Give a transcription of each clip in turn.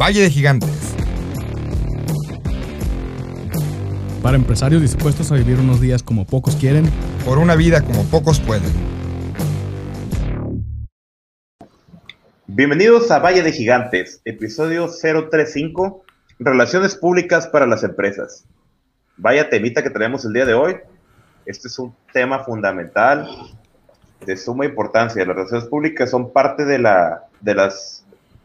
Valle de Gigantes. Para empresarios dispuestos a vivir unos días como pocos quieren. Por una vida como pocos pueden. Bienvenidos a Valle de Gigantes, episodio 035, Relaciones Públicas para las Empresas. Vaya temita que tenemos el día de hoy. Este es un tema fundamental, de suma importancia. Las relaciones públicas son parte de, la, de las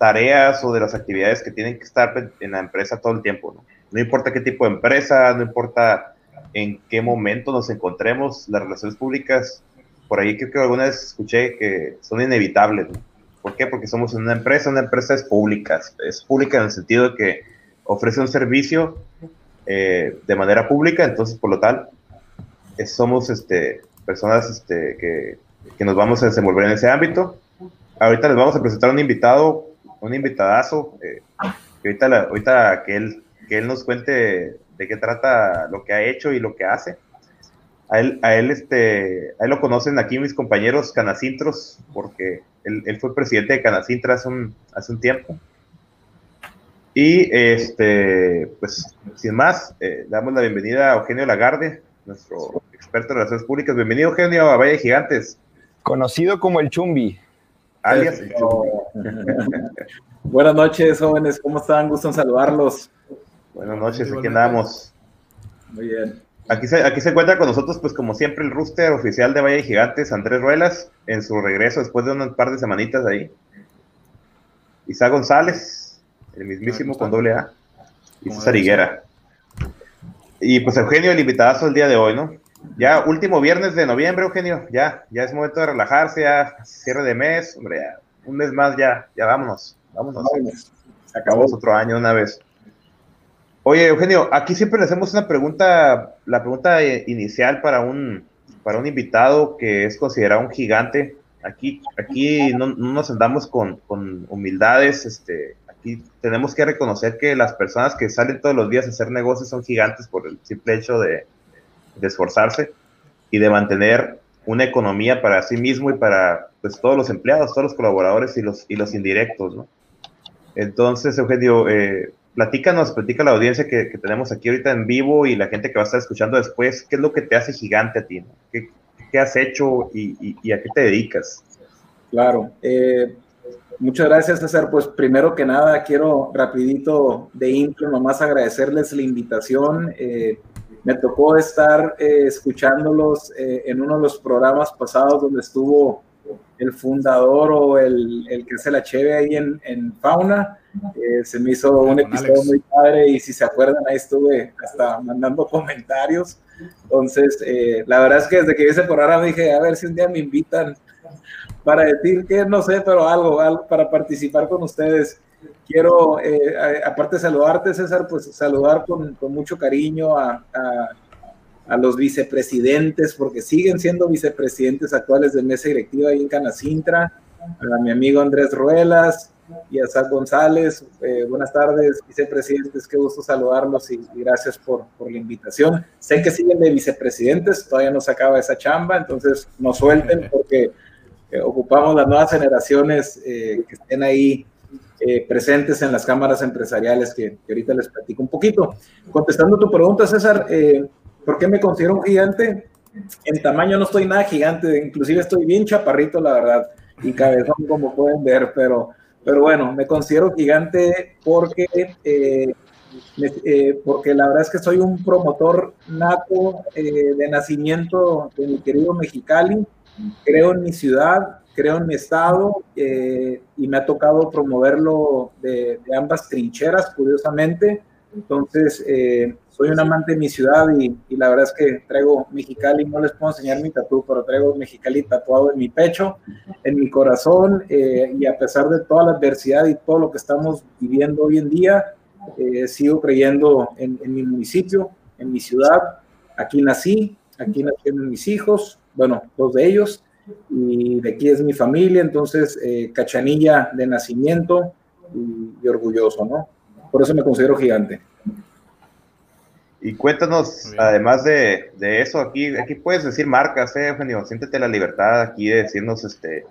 tareas o de las actividades que tienen que estar en la empresa todo el tiempo. ¿no? no importa qué tipo de empresa, no importa en qué momento nos encontremos, las relaciones públicas, por ahí creo que alguna vez escuché que son inevitables. ¿no? ¿Por qué? Porque somos una empresa, una empresa es pública, es pública en el sentido de que ofrece un servicio eh, de manera pública, entonces por lo tal, somos este, personas este, que, que, nos vamos a desenvolver en ese ámbito. Ahorita les vamos a presentar un invitado, un invitadazo, eh, que ahorita, la, ahorita que, él, que él nos cuente de qué trata lo que ha hecho y lo que hace. A él, a él, este, a él lo conocen aquí mis compañeros canacintros, porque él, fue presidente de Canacintra hace un, hace un tiempo. Y este, pues, sin más, eh, damos la bienvenida a Eugenio Lagarde, nuestro experto en relaciones públicas. Bienvenido, Eugenio, a Valle Gigantes. Conocido como el Chumbi. Alias. Buenas noches, jóvenes, ¿cómo están? Gusto en saludarlos. Buenas noches, aquí andamos. Muy bien. Aquí se, aquí se encuentra con nosotros, pues como siempre, el rooster oficial de Valle Gigantes, Andrés Ruelas, en su regreso después de un par de semanitas ahí. Isaac González, el mismísimo con doble A, y César Higuera. Y pues Eugenio, el invitadazo el día de hoy, ¿no? Ya último viernes de noviembre, Eugenio, ya, ya es momento de relajarse, ya cierre de mes, hombre, ya, un mes más ya, ya vámonos, vámonos. Se acabó otro año una vez. Oye, Eugenio, aquí siempre le hacemos una pregunta, la pregunta inicial para un, para un invitado que es considerado un gigante. Aquí, aquí no, no nos andamos con, con, humildades, este, aquí tenemos que reconocer que las personas que salen todos los días a hacer negocios son gigantes por el simple hecho de, de esforzarse y de mantener una economía para sí mismo y para pues, todos los empleados, todos los colaboradores y los, y los indirectos, ¿no? Entonces, Eugenio, eh, platícanos, platica la audiencia que, que, tenemos aquí ahorita en vivo y la gente que va a estar escuchando después, ¿qué es lo que te hace gigante a ti? ¿Qué, ¿Qué, has hecho y, y, y, a qué te dedicas? Claro, eh, muchas gracias César. Pues primero que nada quiero rapidito de intro nomás agradecerles la invitación. Eh, me tocó estar eh, escuchándolos eh, en uno de los programas pasados donde estuvo el fundador o el, el que hace la cheve ahí en, en Fauna. Eh, se me hizo un episodio Alex. muy padre y si se acuerdan ahí estuve hasta mandando comentarios. Entonces, eh, la verdad es que desde que vi ese programa dije, a ver si un día me invitan para decir que no sé, pero algo, algo para participar con ustedes. Quiero, eh, aparte de saludarte, César, pues saludar con, con mucho cariño a, a, los vicepresidentes, porque siguen siendo vicepresidentes actuales de mesa directiva ahí en Canacintra, a mi amigo Andrés Ruelas y a Sal González. Eh, buenas tardes, vicepresidentes, qué gusto saludarlos y, y gracias por, por, la invitación. Sé que siguen de vicepresidentes, todavía no se acaba esa chamba, entonces no suelten porque eh, ocupamos las nuevas generaciones eh, que estén ahí eh, presentes en las cámaras empresariales que, que, ahorita les platico un poquito. Contestando tu pregunta, César, eh, ¿por qué me considero un gigante? En tamaño no estoy nada gigante, inclusive estoy bien chaparrito, la verdad, y cabezón, como pueden ver, pero, pero bueno, me considero gigante porque, eh, me, porque la verdad es que soy un promotor nato de nacimiento de mi querido Mexicali, creo en mi ciudad, creo en mi estado eh, y me ha tocado promoverlo de, de ambas trincheras, curiosamente. Entonces, eh, soy un amante de mi ciudad y, y, la verdad es que traigo Mexicali, no les puedo enseñar mi tatu, pero traigo Mexicali tatuado en mi pecho, en mi corazón eh, y a pesar de toda la adversidad y todo lo que estamos viviendo hoy en día, eh, sigo creyendo en, en mi municipio, en mi ciudad. Aquí nací, aquí nacieron mis hijos, bueno, dos de ellos, y de aquí es mi familia, entonces eh, cachanilla de nacimiento y, y, orgulloso, ¿no? Por eso me considero gigante. Y cuéntanos, además de, de, eso, aquí, aquí puedes decir marcas, eh, Eugenio, siéntete la libertad aquí de decirnos, este,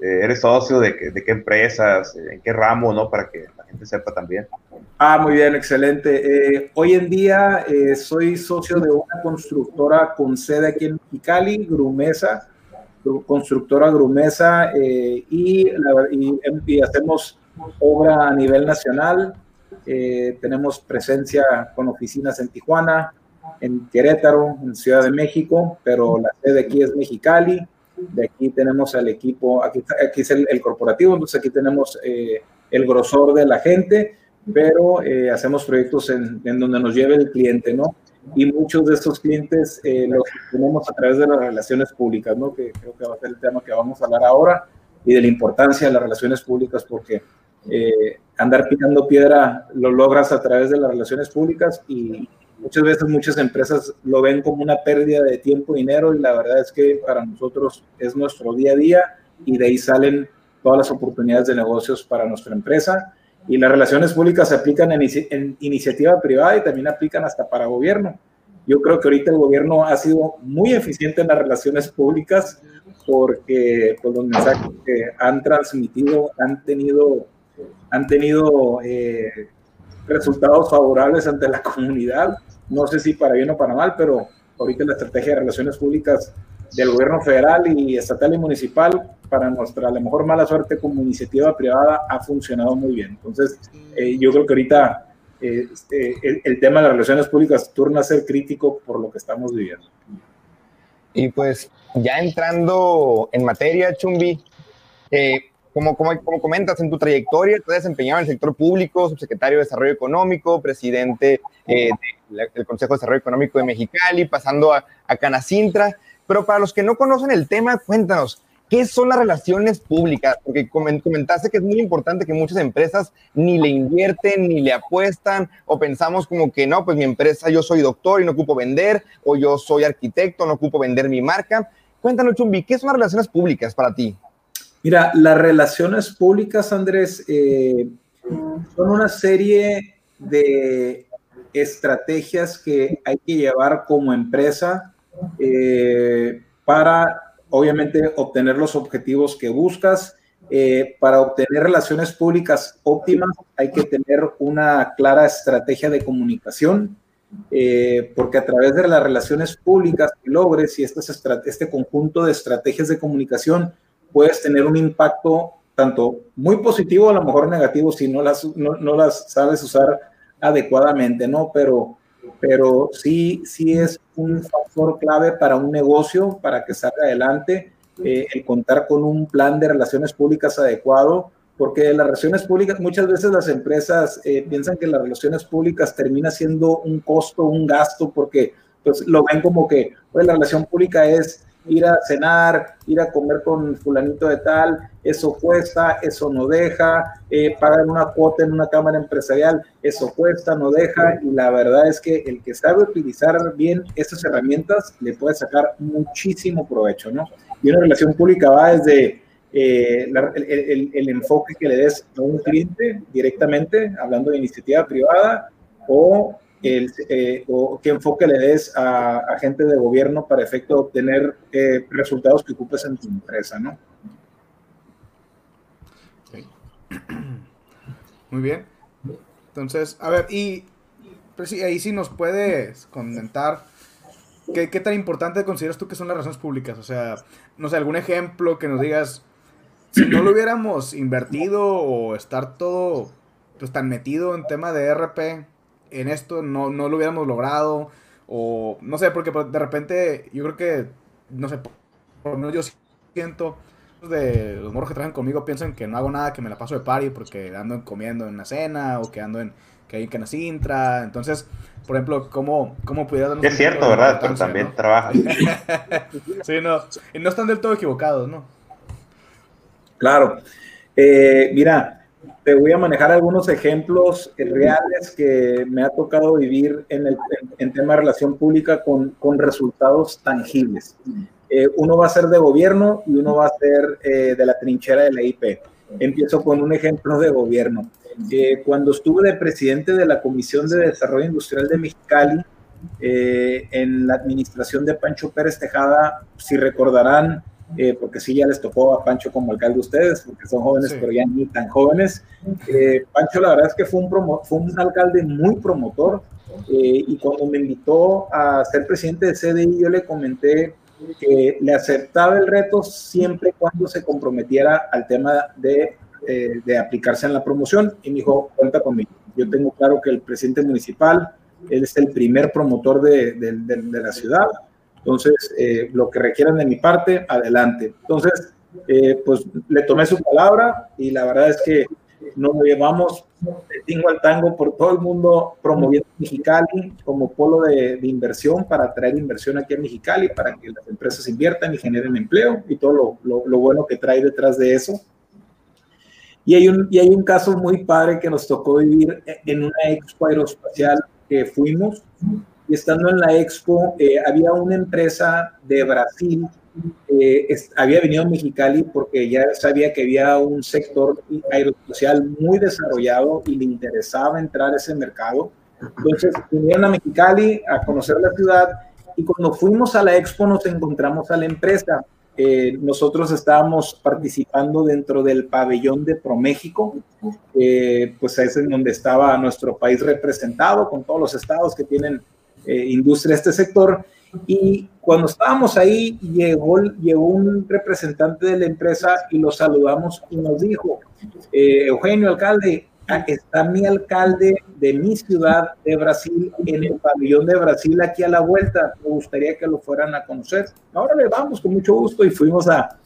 eh, eres socio de, de, qué empresas, en qué ramo, ¿no? Para que la gente sepa también. Ah, muy bien, excelente. Eh, hoy en día eh, soy socio de una constructora con sede aquí en Mexicali, Grumesa, constructora Grumesa, eh, y, y, hacemos obra a nivel nacional. tenemos presencia con oficinas en Tijuana, en Querétaro, en Ciudad de México, pero la sede aquí es Mexicali. De aquí tenemos al equipo, aquí, aquí es el, corporativo, entonces aquí tenemos eh, el grosor de la gente, pero eh, hacemos proyectos en, en, donde nos lleve el cliente, ¿no? Y muchos de estos clientes eh, los tenemos a través de las relaciones públicas, ¿no? Que creo que va a ser el tema que vamos a hablar ahora y de la importancia de las relaciones públicas porque andar picando piedra lo logras a través de las relaciones públicas y, Muchas veces muchas empresas lo ven como una pérdida de tiempo y dinero y la verdad es que para nosotros es nuestro día a día y de ahí salen todas las oportunidades de negocios para nuestra empresa. Y las relaciones públicas se aplican en, iniciativa privada y también aplican hasta para gobierno. Yo creo que ahorita el gobierno ha sido muy eficiente en las relaciones públicas porque pues, los mensajes que han transmitido han tenido, han tenido eh, resultados favorables ante la comunidad. No sé si para bien o para mal, pero ahorita la estrategia de relaciones públicas del gobierno federal y estatal y municipal, para nuestra, a lo mejor mala suerte como iniciativa privada, ha funcionado muy bien. Entonces, eh, yo creo que ahorita eh, este, el, tema de las relaciones públicas turna a ser crítico por lo que estamos viviendo. Y pues, ya entrando en materia, Chumbi, eh, como, como, como, comentas en tu trayectoria, te has desempeñado en el sector público, subsecretario de Desarrollo Económico, presidente eh, del Consejo de Desarrollo Económico de Mexicali, pasando a, a Canacintra. Pero para los que no conocen el tema, cuéntanos, ¿qué son las relaciones públicas? Porque comentaste que es muy importante que muchas empresas ni le invierten, ni le apuestan, o pensamos como que no, pues mi empresa, yo soy doctor y no ocupo vender, o yo soy arquitecto, no ocupo vender mi marca. Cuéntanos, Chumbi, ¿qué son las relaciones públicas para ti? Mira, las relaciones públicas, Andrés, eh, son una serie de estrategias que hay que llevar como empresa eh, para, obviamente, obtener los objetivos que buscas. Eh, para obtener relaciones públicas óptimas hay que tener una clara estrategia de comunicación, porque a través de las relaciones públicas que logres y este conjunto de estrategias de comunicación, puedes tener un impacto tanto muy positivo, a lo mejor negativo, si no las, no, las sabes usar adecuadamente, ¿no? Pero, pero sí, sí es un factor clave para un negocio, para que salga adelante, eh, el contar con un plan de relaciones públicas adecuado, porque las relaciones públicas, muchas veces las empresas eh, piensan que las relaciones públicas termina siendo un costo, un gasto, porque pues, lo ven como que pues, la relación pública es ir a cenar, ir a comer con fulanito de tal, eso cuesta, eso no deja, eh, pagar una cuota en una cámara empresarial, eso cuesta, no deja, y la verdad es que el que sabe utilizar bien estas herramientas le puede sacar muchísimo provecho, ¿no? Y una relación pública va desde eh, el, enfoque que le des a un cliente directamente, hablando de iniciativa privada, o el, eh, o qué enfoque le des a, a, gente de gobierno para efecto de obtener eh, resultados que ocupes en tu empresa, ¿no? Muy bien. Entonces, a ver, y pues, ahí sí nos puedes comentar ¿qué, qué tan importante consideras tú que son las razones públicas. O sea, no sé, algún ejemplo que nos digas, si no lo hubiéramos invertido o estar todo pues tan metido en tema de RP, en esto no, no lo hubiéramos logrado. O no sé, porque de repente yo creo que, no sé, por lo menos yo siento de los morros que trabajan conmigo piensan que no hago nada, que me la paso de party porque ando comiendo en la cena o que ando en que hay en Canacintra. Entonces, por ejemplo, ¿cómo, cómo pudieras darnos Es cierto, ¿verdad? Pero también trabaja sí, no. Y no están del todo equivocados, ¿no? Claro. Eh, mira, te voy a manejar algunos ejemplos reales que me ha tocado vivir en el en, tema de relación pública con, con resultados tangibles. Eh, uno va a ser de gobierno y uno va a ser eh, de la trinchera de la IP. Empiezo con un ejemplo de gobierno. Eh, cuando estuve de presidente de la Comisión de Desarrollo Industrial de Mexicali, en la administración de Pancho Pérez Tejada, si recordarán, eh, porque sí ya les tocó a Pancho como alcalde de ustedes, porque son jóvenes, Sí. pero ya ni tan jóvenes. Eh, Pancho, la verdad es que fue un, promo- fue un alcalde muy promotor, eh, y cuando me invitó a ser presidente de CDI, yo le comenté que le aceptaba el reto siempre y cuando se comprometiera al tema de, eh, de aplicarse en la promoción, y me dijo, cuenta conmigo. Yo tengo claro que el presidente municipal, él es el primer promotor de, de- de- la ciudad, entonces, eh, lo que requieran de mi parte, adelante. Entonces, eh, pues le tomé su palabra y la verdad es que nos llevamos de tingo al tango por todo el mundo promoviendo Mexicali como polo de, de inversión para traer inversión aquí a Mexicali, para que las empresas inviertan y generen empleo y todo lo, lo- lo bueno que trae detrás de eso. Y hay, un, y hay un caso muy padre que nos tocó vivir en una expo aeroespacial que fuimos y estando en la expo eh, había una empresa de Brasil, eh, es- había venido a Mexicali porque ya sabía que había un sector aeroespacial muy desarrollado y le interesaba entrar a ese mercado. Entonces vinieron a Mexicali a conocer la ciudad y cuando fuimos a la expo nos encontramos a la empresa. Eh, nosotros estábamos participando dentro del pabellón de ProMéxico, eh, pues es en donde estaba nuestro país representado con todos los estados que tienen eh, industria este sector. Y cuando estábamos ahí, llegó, llegó un representante de la empresa y lo saludamos y nos dijo, eh, Eugenio, alcalde, ah, está mi alcalde de mi ciudad de Brasil en el pabellón de Brasil aquí a la vuelta. Me gustaría que lo fueran a conocer. Ahora le vamos con mucho gusto y fuimos a,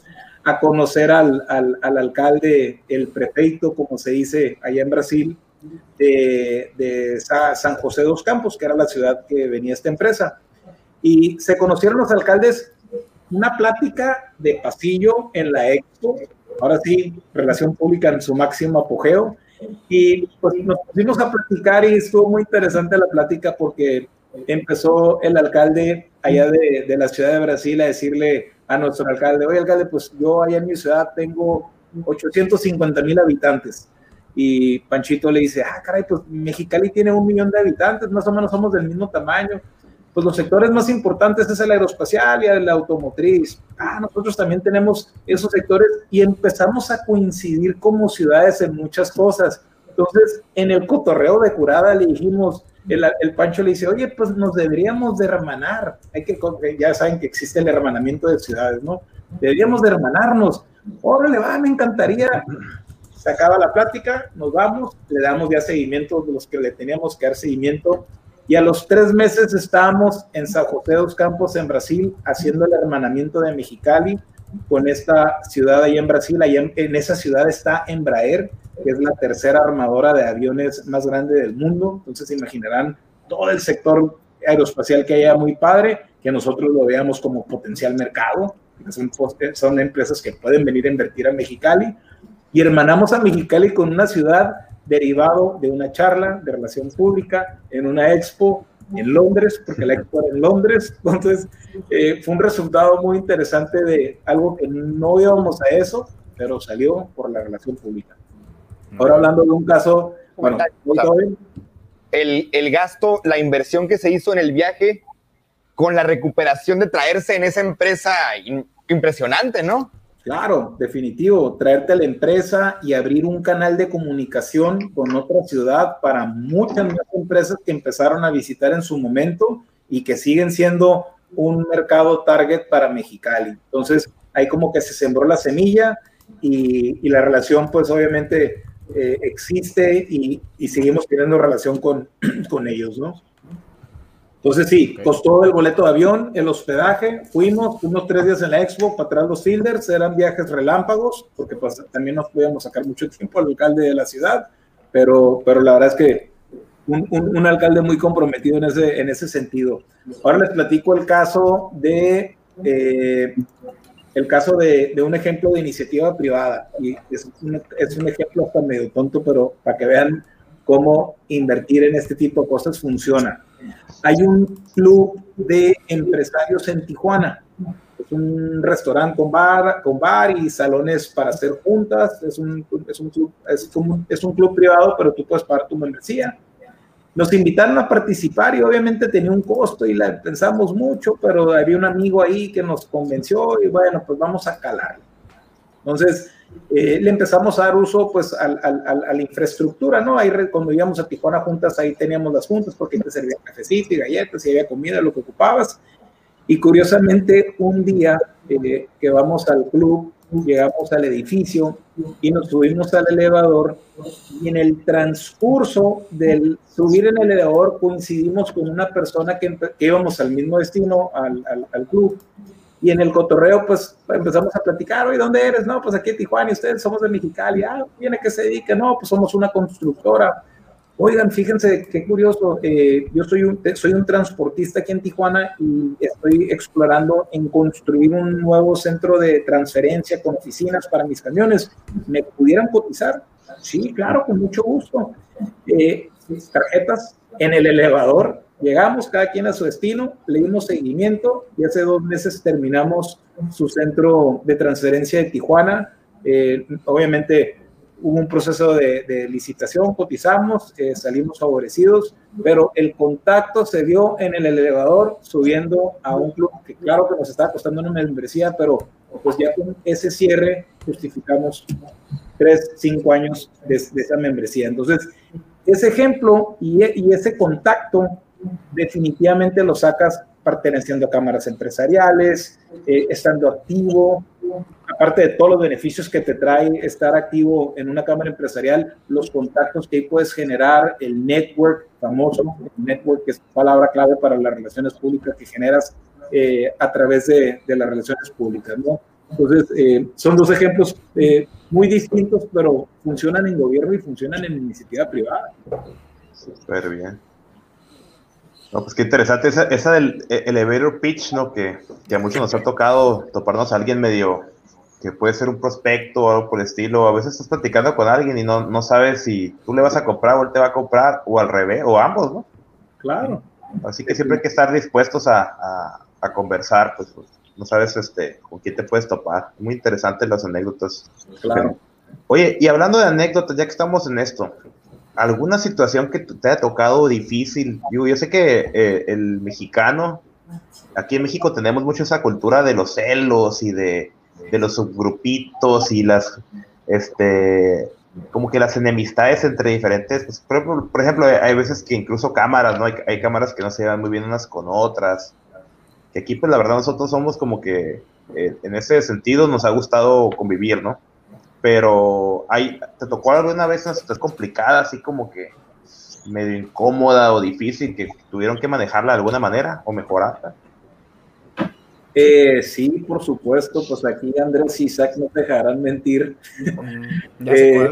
a conocer al, al, al alcalde, el prefeito, como se dice allá en Brasil, de, de Sa- San José dos Campos, que era la ciudad que venía esta empresa. Y se conocieron los alcaldes, una plática de pasillo en la expo, ahora sí, relación pública en su máximo apogeo. Y pues nos pusimos a platicar y estuvo muy interesante la plática porque empezó el alcalde allá de, de la ciudad de Brasil a decirle a nuestro alcalde, oye alcalde, pues yo allá en mi ciudad tengo 850 mil habitantes. Y Panchito le dice, ah, caray, pues Mexicali tiene un millón de habitantes, más o menos somos del mismo tamaño. Pues los sectores más importantes es el aeroespacial y el automotriz. Ah, nosotros también tenemos esos sectores y empezamos a coincidir como ciudades en muchas cosas. Entonces, en el cotorreo de curada le dijimos, el, el Pancho le dice, oye, pues nos deberíamos de hermanar. Hay que, ya saben que existe el hermanamiento de ciudades, ¿no? Deberíamos de hermanarnos. Órale, va, me encantaría se acaba la plática, nos vamos, le damos ya seguimiento los que le teníamos que dar seguimiento. Y a los tres meses estábamos en San José dos Campos, en Brasil, haciendo el hermanamiento de Mexicali con esta ciudad ahí en Brasil. Ahí en, en esa ciudad está Embraer, que es la tercera armadora de aviones más grande del mundo. Entonces imaginarán todo el sector aeroespacial que haya muy padre, que nosotros lo veamos como potencial mercado. Son, son empresas que pueden venir a invertir a Mexicali y hermanamos a Mexicali con una ciudad derivado de una charla de relación pública en una expo en Londres, porque la expo era en Londres, entonces eh, fue un resultado muy interesante de algo que no íbamos a eso, pero salió por la relación pública. Ahora hablando de un caso, bueno, el, el gasto, la inversión que se hizo en el viaje, con la recuperación de traerse en esa empresa impresionante, ¿no? Claro, definitivo, traerte a la empresa y abrir un canal de comunicación con otra ciudad para muchas más empresas que empezaron a visitar en su momento y que siguen siendo un mercado target para Mexicali. Entonces, ahí como que se sembró la semilla y, la relación pues obviamente eh, existe y, y, seguimos teniendo relación con, con ellos, ¿no? Entonces sí, okay. costó el boleto de avión, el hospedaje, fuimos unos tres días en la expo para atrás los fielders, eran viajes relámpagos, porque pues también nos podíamos sacar mucho tiempo al alcalde de la ciudad, pero, pero la verdad es que un, un, un, alcalde muy comprometido en ese, en ese sentido. Ahora les platico el caso de, eh, el caso de, de, un ejemplo de iniciativa privada, y es un, es un ejemplo hasta medio tonto, pero para que vean cómo invertir en este tipo de cosas funciona. Hay un club de empresarios en Tijuana. Es un restaurante con bar, con bar y salones para hacer juntas. Es un, es un, club, es es un club privado, pero tú puedes pagar tu membresía. nos invitaron a participar y obviamente tenía un costo y la pensamos mucho, pero había un amigo ahí que nos convenció y bueno, pues vamos a calar. Entonces, eh, le empezamos a dar uso pues a, la infraestructura, ¿no? Ahí cuando íbamos a Tijuana juntas, ahí teníamos las juntas porque te servían cafecito y galletas y había comida, lo que ocupabas. Y curiosamente, un día eh, que vamos al club, llegamos al edificio y nos subimos al elevador y en el transcurso del subir en el elevador coincidimos con una persona que, íbamos al mismo destino, al, al, al club, y en el cotorreo, pues empezamos a platicar, oye, ¿dónde eres? No, pues aquí en Tijuana y ustedes somos de Mexicali. Ah, ¿viene que se dedica? No, pues somos una constructora. Oigan, fíjense qué curioso. Eh, yo soy un, soy un transportista aquí en Tijuana y estoy explorando en construir un nuevo centro de transferencia con oficinas para mis camiones. ¿Me pudieran cotizar? Sí, claro, con mucho gusto. Eh, tarjetas en el elevador Llegamos cada quien a su destino, le dimos seguimiento y hace dos meses terminamos su centro de transferencia de Tijuana. Eh, obviamente hubo un proceso de, licitación, cotizamos, eh, salimos favorecidos, pero el contacto se dio en el elevador subiendo a un club que claro que nos estaba costando una membresía, pero pues ya con ese cierre justificamos tres, cinco años de, esa membresía. Entonces, ese ejemplo y, y ese contacto definitivamente lo sacas perteneciendo a cámaras empresariales, eh, estando activo, aparte de todos los beneficios que te trae estar activo en una cámara empresarial, los contactos que puedes generar, el network famoso, el network que es palabra clave para las relaciones públicas que generas eh, a través de, las relaciones públicas, ¿no? Entonces, eh, son dos ejemplos muy distintos, pero funcionan en gobierno y funcionan en iniciativa privada. Súper bien. No, pues qué interesante esa, esa del e, elevator pitch, ¿no? Que, que, a muchos nos ha tocado toparnos a alguien medio que puede ser un prospecto o algo por el estilo. A veces estás platicando con alguien y no, no sabes si tú le vas a comprar o él te va a comprar o al revés, o ambos, ¿no? Claro. Así que siempre hay que estar dispuestos a, a, a conversar, pues, pues, no sabes este, con quién te puedes topar. Muy interesantes las anécdotas. Claro. Oye, y hablando de anécdotas, ya que estamos en esto, alguna situación que te haya tocado difícil. Yo, yo sé que eh, el mexicano, aquí en México tenemos mucho esa cultura de los celos y de, de, los subgrupitos y las, este, como que las enemistades entre diferentes, pues, por, ejemplo, hay veces que incluso cámaras, ¿no? Hay, hay, cámaras que no se llevan muy bien unas con otras. Que aquí, pues la verdad, nosotros somos como que, eh, en ese sentido, nos ha gustado convivir, ¿no? Pero hay, ¿te tocó alguna vez una situación complicada, así como que medio incómoda o difícil, que tuvieron que manejarla de alguna manera o mejorarla? Eh, sí, por supuesto, pues aquí Andrés y Isaac no te dejarán mentir. Mm, eh,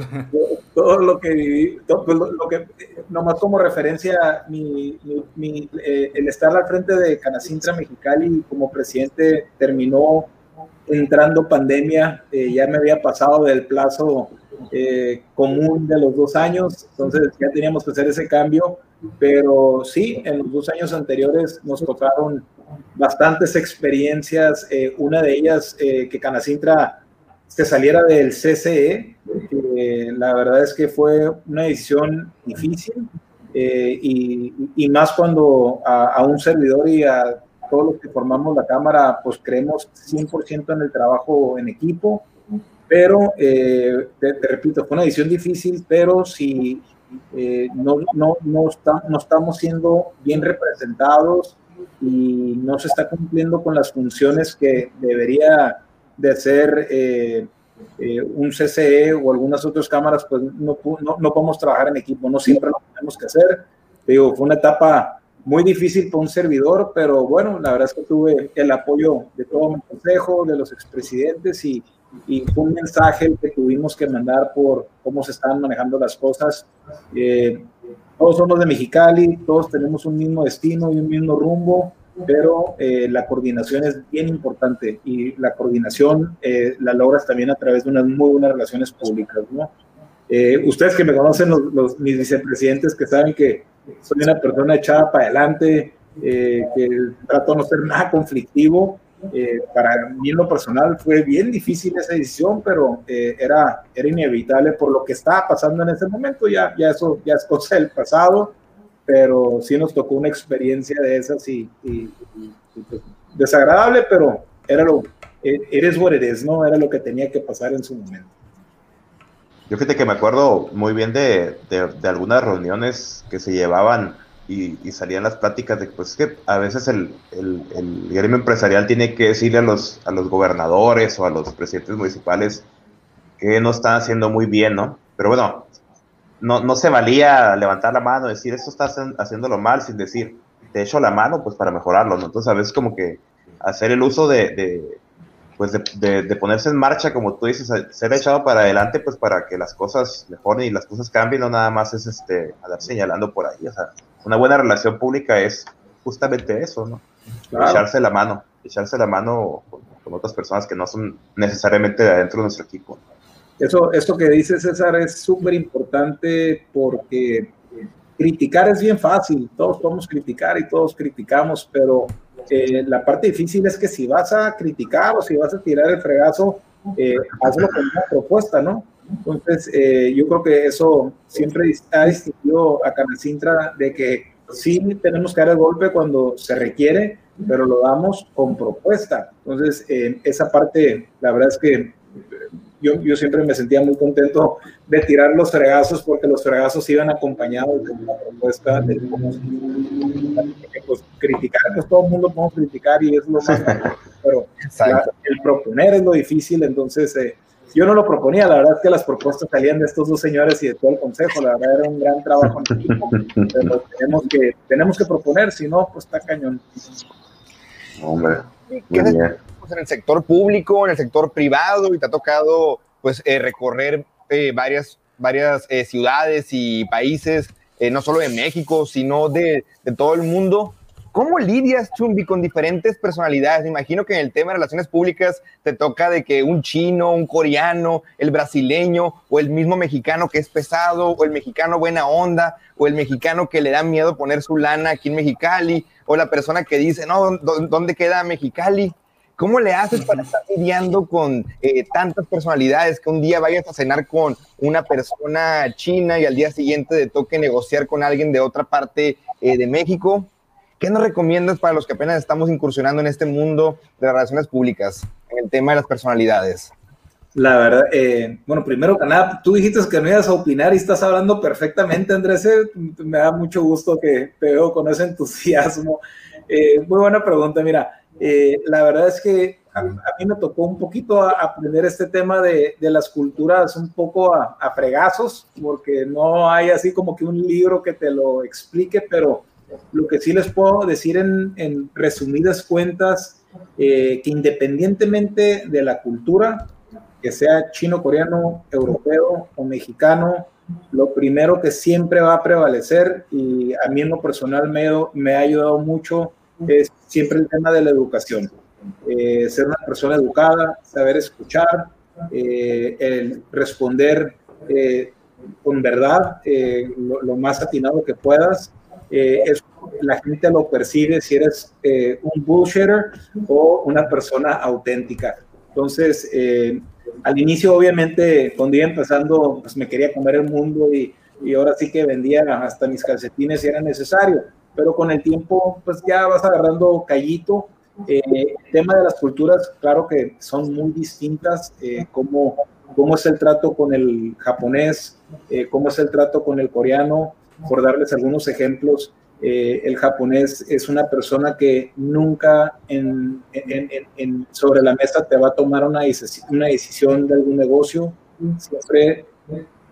todo lo que viví, todo, pues, lo, que, nomás como referencia, mi, mi, eh, el estar al frente de Canacintra Mexicali como presidente terminó entrando pandemia, eh, ya me había pasado del plazo eh, común de los dos años, entonces ya teníamos que hacer ese cambio, pero sí, en los dos años anteriores nos tocaron bastantes experiencias, eh, una de ellas que Canacintra se saliera del CCE, la verdad es que fue una decisión difícil y, más cuando a, a un servidor y a todos los que formamos la Cámara, pues creemos 100% en el trabajo en equipo, pero eh, te, repito, fue una decisión difícil, pero si eh, no, no, no, está, no estamos siendo bien representados y no se está cumpliendo con las funciones que debería de hacer eh, un CCE o algunas otras cámaras, pues no, no, no podemos trabajar en equipo, no siempre lo tenemos que hacer. Digo, fue una etapa muy difícil para un servidor, pero bueno, la verdad es que tuve el apoyo de todo mi consejo, de los expresidentes y, y fue un mensaje que tuvimos que mandar por cómo se están manejando las cosas. Eh, todos somos de Mexicali, todos tenemos un mismo destino y un mismo rumbo, pero eh, la coordinación es bien importante y la coordinación eh, la logras también a través de unas muy buenas relaciones públicas, ¿no? ustedes que me conocen, los, los, mis vicepresidentes, que saben que soy una persona echada para adelante, eh, que trato de no ser nada conflictivo. Eh, para mí en lo personal fue bien difícil esa decisión, pero eh, era, era inevitable por lo que estaba pasando en ese momento. Ya, ya eso ya es cosa del pasado. pero sí nos tocó una experiencia de esas y, y, pues, desagradable, pero era lo, eres what is, ¿no? Era lo que tenía que pasar en su momento. Yo fíjate que me acuerdo muy bien de, de, algunas reuniones que se llevaban y, y, salían las pláticas de pues que a veces el, el, gremio empresarial tiene que decirle a los, a los gobernadores o a los presidentes municipales que no están haciendo muy bien, ¿no? Pero bueno, no, no se valía levantar la mano, decir, esto está haciéndolo mal, sin decir, te echo la mano, pues para mejorarlo, ¿no? Entonces a veces como que hacer el uso de pues de, de, ponerse en marcha, como tú dices, ser echado para adelante, pues para que las cosas mejoren y las cosas cambien, no nada más es este, andar señalando por ahí, o sea, una buena relación pública es justamente eso, ¿no? Echarse la mano, echarse la mano con, con, otras personas que no son necesariamente de adentro de nuestro equipo. Eso, esto que dice César es súper importante porque criticar es bien fácil, todos podemos criticar y todos criticamos, pero eh, la parte difícil es que si vas a criticar o si vas a tirar el fregazo, eh, hazlo con una propuesta, ¿no? Entonces, eh, yo creo que eso siempre ha distinguido a Canacintra de que sí tenemos que dar el golpe cuando se requiere, pero lo damos con propuesta. Entonces, en esa parte, la verdad es que yo, yo, siempre me sentía muy contento de tirar los fregazos porque los fregazos iban acompañados de una propuesta de pues, criticar, pues todo el mundo podemos criticar y es lo más pero la, el proponer es lo difícil, entonces eh, yo no lo proponía, la verdad es que las propuestas salían de estos dos señores y de todo el consejo, la verdad era un gran trabajo en equipo, pero tenemos que, tenemos que proponer, si no, pues está cañón. Hombre, ¿Qué pues, en el sector público, en el sector privado, y te ha tocado pues eh, recorrer eh, varias, varias eh, ciudades y países, eh, no solo de México, sino de, de todo el mundo. ¿Cómo lidias, Chumbi, con diferentes personalidades? Me imagino que en el tema de relaciones públicas te toca de que un chino, un coreano, el brasileño o el mismo mexicano que es pesado, o el mexicano buena onda, o el mexicano que le da miedo poner su lana aquí en Mexicali, o la persona que dice, no, ¿dónde queda Mexicali? ¿Cómo le haces para estar lidiando con eh, tantas personalidades que un día vayas a cenar con una persona china y al día siguiente te toque negociar con alguien de otra parte eh, de México? ¿Qué nos recomiendas para los que apenas estamos incursionando en este mundo de las relaciones públicas, en el tema de las personalidades? La verdad, eh, bueno, primero que nada, tú dijiste que no ibas a opinar y estás hablando perfectamente, Andrés. Eh, me da mucho gusto que te veo con ese entusiasmo. Muy buena pregunta, mira, eh, la verdad es que a, a, mí me tocó un poquito a aprender este tema de, de las culturas un poco a, fregazos, porque no hay así como que un libro que te lo explique, pero lo que sí les puedo decir en, en resumidas cuentas, eh, que independientemente de la cultura, que sea chino, coreano, europeo o mexicano, lo primero que siempre va a prevalecer, y a mí en lo personal me, me ha ayudado mucho, es siempre el tema de la educación. Eh, ser una persona educada, saber escuchar, eh, el responder eh, con verdad, lo, lo, más atinado que puedas, eh, es, la gente lo percibe si eres eh, un bullshitter o una persona auténtica. Entonces, eh, al inicio, obviamente, cuando iba empezando, pues me quería comer el mundo y, y ahora sí que vendía hasta mis calcetines si era necesario. Pero con el tiempo, pues ya vas agarrando callito. Eh, el tema de las culturas, claro que son muy distintas, eh, cómo, cómo es el trato con el japonés, eh, cómo es el trato con el coreano, por darles algunos ejemplos, eh, el japonés es una persona que nunca en, en, en, sobre la mesa te va a tomar una, una decisión de algún negocio, siempre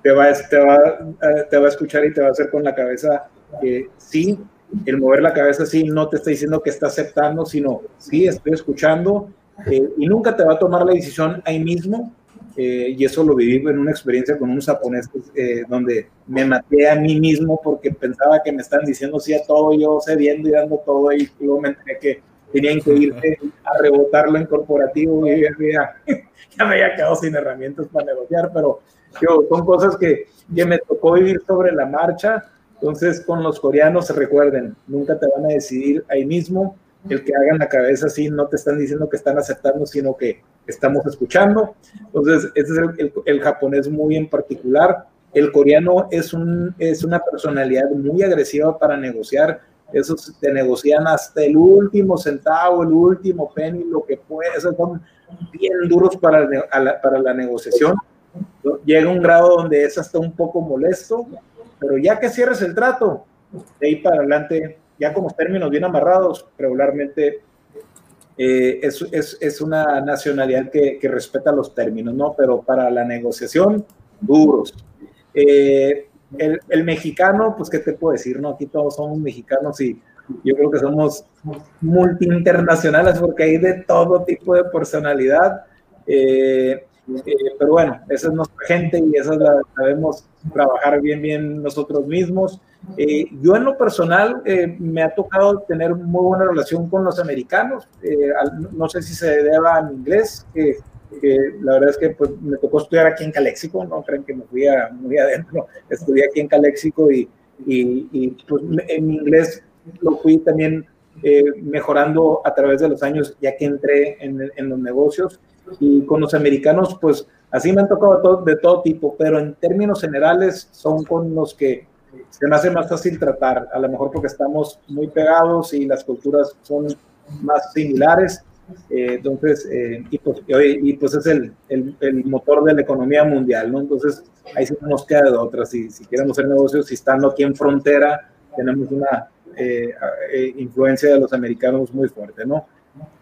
te va, te, va, te va a escuchar y te va a hacer con la cabeza que sí, el mover la cabeza sí no te está diciendo que está aceptando, sino sí, estoy escuchando eh, y nunca te va a tomar la decisión ahí mismo, eh, y eso lo viví en una experiencia con unos japoneses eh, donde me maté a mí mismo porque pensaba que me estaban diciendo sí a todo, yo cediendo y dando todo y luego me enteré que tenían que irse a rebotarlo en corporativo y ya, ya me había quedado sin herramientas para negociar, pero yo, son cosas que, que me tocó vivir sobre la marcha. Entonces, con los coreanos, recuerden, nunca te van a decidir ahí mismo, el que hagan la cabeza así, no te están diciendo que están aceptando, sino que estamos escuchando. Entonces, ese es el, el, el japonés muy en particular. El coreano es, un, es una personalidad muy agresiva para negociar. Esos te negocian hasta el último centavo, el último penny, lo que puede. Esos son bien duros para, para la negociación. Llega un grado donde es hasta un poco molesto, pero ya que cierres el trato, de ahí para adelante, ya con los términos bien amarrados, regularmente eh, es, es, es, una nacionalidad que, que, respeta los términos, ¿no? Pero para la negociación, duros. Eh, el, el, mexicano, pues, ¿qué te puedo decir? No, aquí todos somos mexicanos y yo creo que somos multi internacionales porque hay de todo tipo de personalidad. Eh, eh, pero bueno, esa es nuestra gente y esa la sabemos trabajar bien, bien nosotros mismos. Eh, yo en lo personal eh, me ha tocado tener muy buena relación con los americanos. no sé si se deba a mi inglés, que, la verdad es que pues, me tocó estudiar aquí en Caléxico, no creen que me fui a, muy adentro, estudié aquí en Caléxico y, y, y pues, en mi inglés lo fui también mejorando a través de los años ya que entré en, en los negocios y con los americanos, pues así me han tocado de todo, tipo, pero en términos generales son con los que se me hace más fácil tratar, a lo mejor porque estamos muy pegados y las culturas son más similares. Eh, entonces, eh, y, pues, y, pues, es el, el, el, motor de la economía mundial, ¿no? Entonces, ahí sí nos queda de otra. Si, si queremos hacer negocios, si estando aquí en frontera, tenemos una eh, influencia de los americanos muy fuerte, ¿no?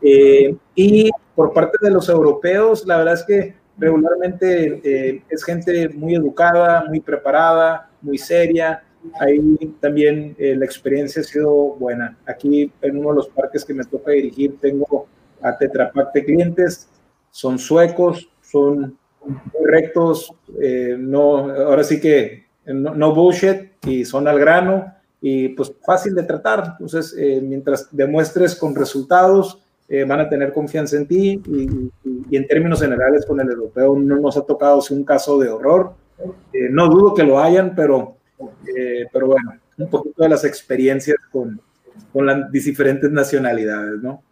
Eh, y por parte de los europeos, la verdad es que regularmente eh, es gente muy educada, muy preparada, muy seria. Ahí también eh, la experiencia ha sido buena. Aquí en uno de los parques que me toca dirigir tengo a Tetra Pak de clientes. Son suecos, son muy rectos, no, ahora sí que no, no, bullshit y son al grano y pues fácil de tratar. Entonces, mientras demuestres con resultados, eh, van a tener confianza en ti y, en términos generales con el europeo no nos ha tocado si un caso de horror. Eh, no dudo que lo hayan, pero, eh, pero bueno, un poquito de las experiencias con, con las diferentes nacionalidades, ¿no?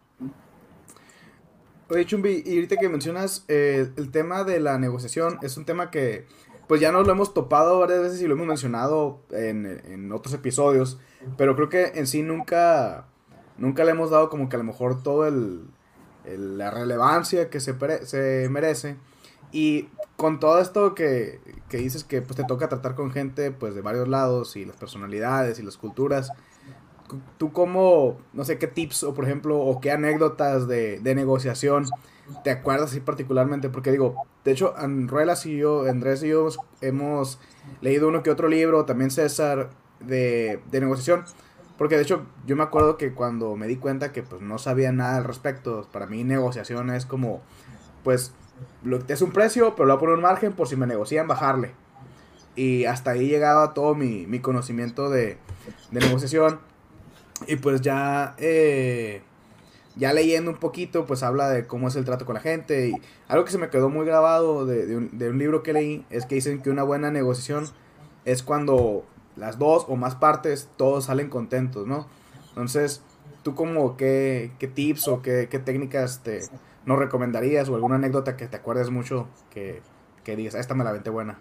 Oye, Chumbi, y ahorita que mencionas el tema de la negociación, es un tema que pues ya nos lo hemos topado varias veces y lo hemos mencionado en, en otros episodios, pero creo que en sí nunca nunca le hemos dado como que a lo mejor todo el, la relevancia que se, se merece. Y con todo esto que, que, dices que pues te toca tratar con gente pues de varios lados y las personalidades y las culturas, tú como, no sé qué tips o por ejemplo, o qué anécdotas de, de negociación te acuerdas así particularmente, porque digo, de hecho, Ruelas y yo, Andrés y yo hemos leído uno que otro libro, también César, de, de negociación, porque de hecho yo me acuerdo que cuando me di cuenta que pues no sabía nada al respecto, para mí negociación es como, pues, lo, es un precio, pero lo voy a poner un margen por si me negocian bajarle. Y hasta ahí llegaba todo mi, mi conocimiento de, de, negociación. Y pues ya, eh, ya leyendo un poquito, pues habla de cómo es el trato con la gente. Y algo que se me quedó muy grabado de, de, un, de un libro que leí es que dicen que una buena negociación es cuando las dos o más partes, todos salen contentos, ¿no? Entonces, ¿tú como qué, qué tips o qué, qué, técnicas te nos recomendarías o alguna anécdota que te acuerdes mucho que, que digas, esta me la vente buena?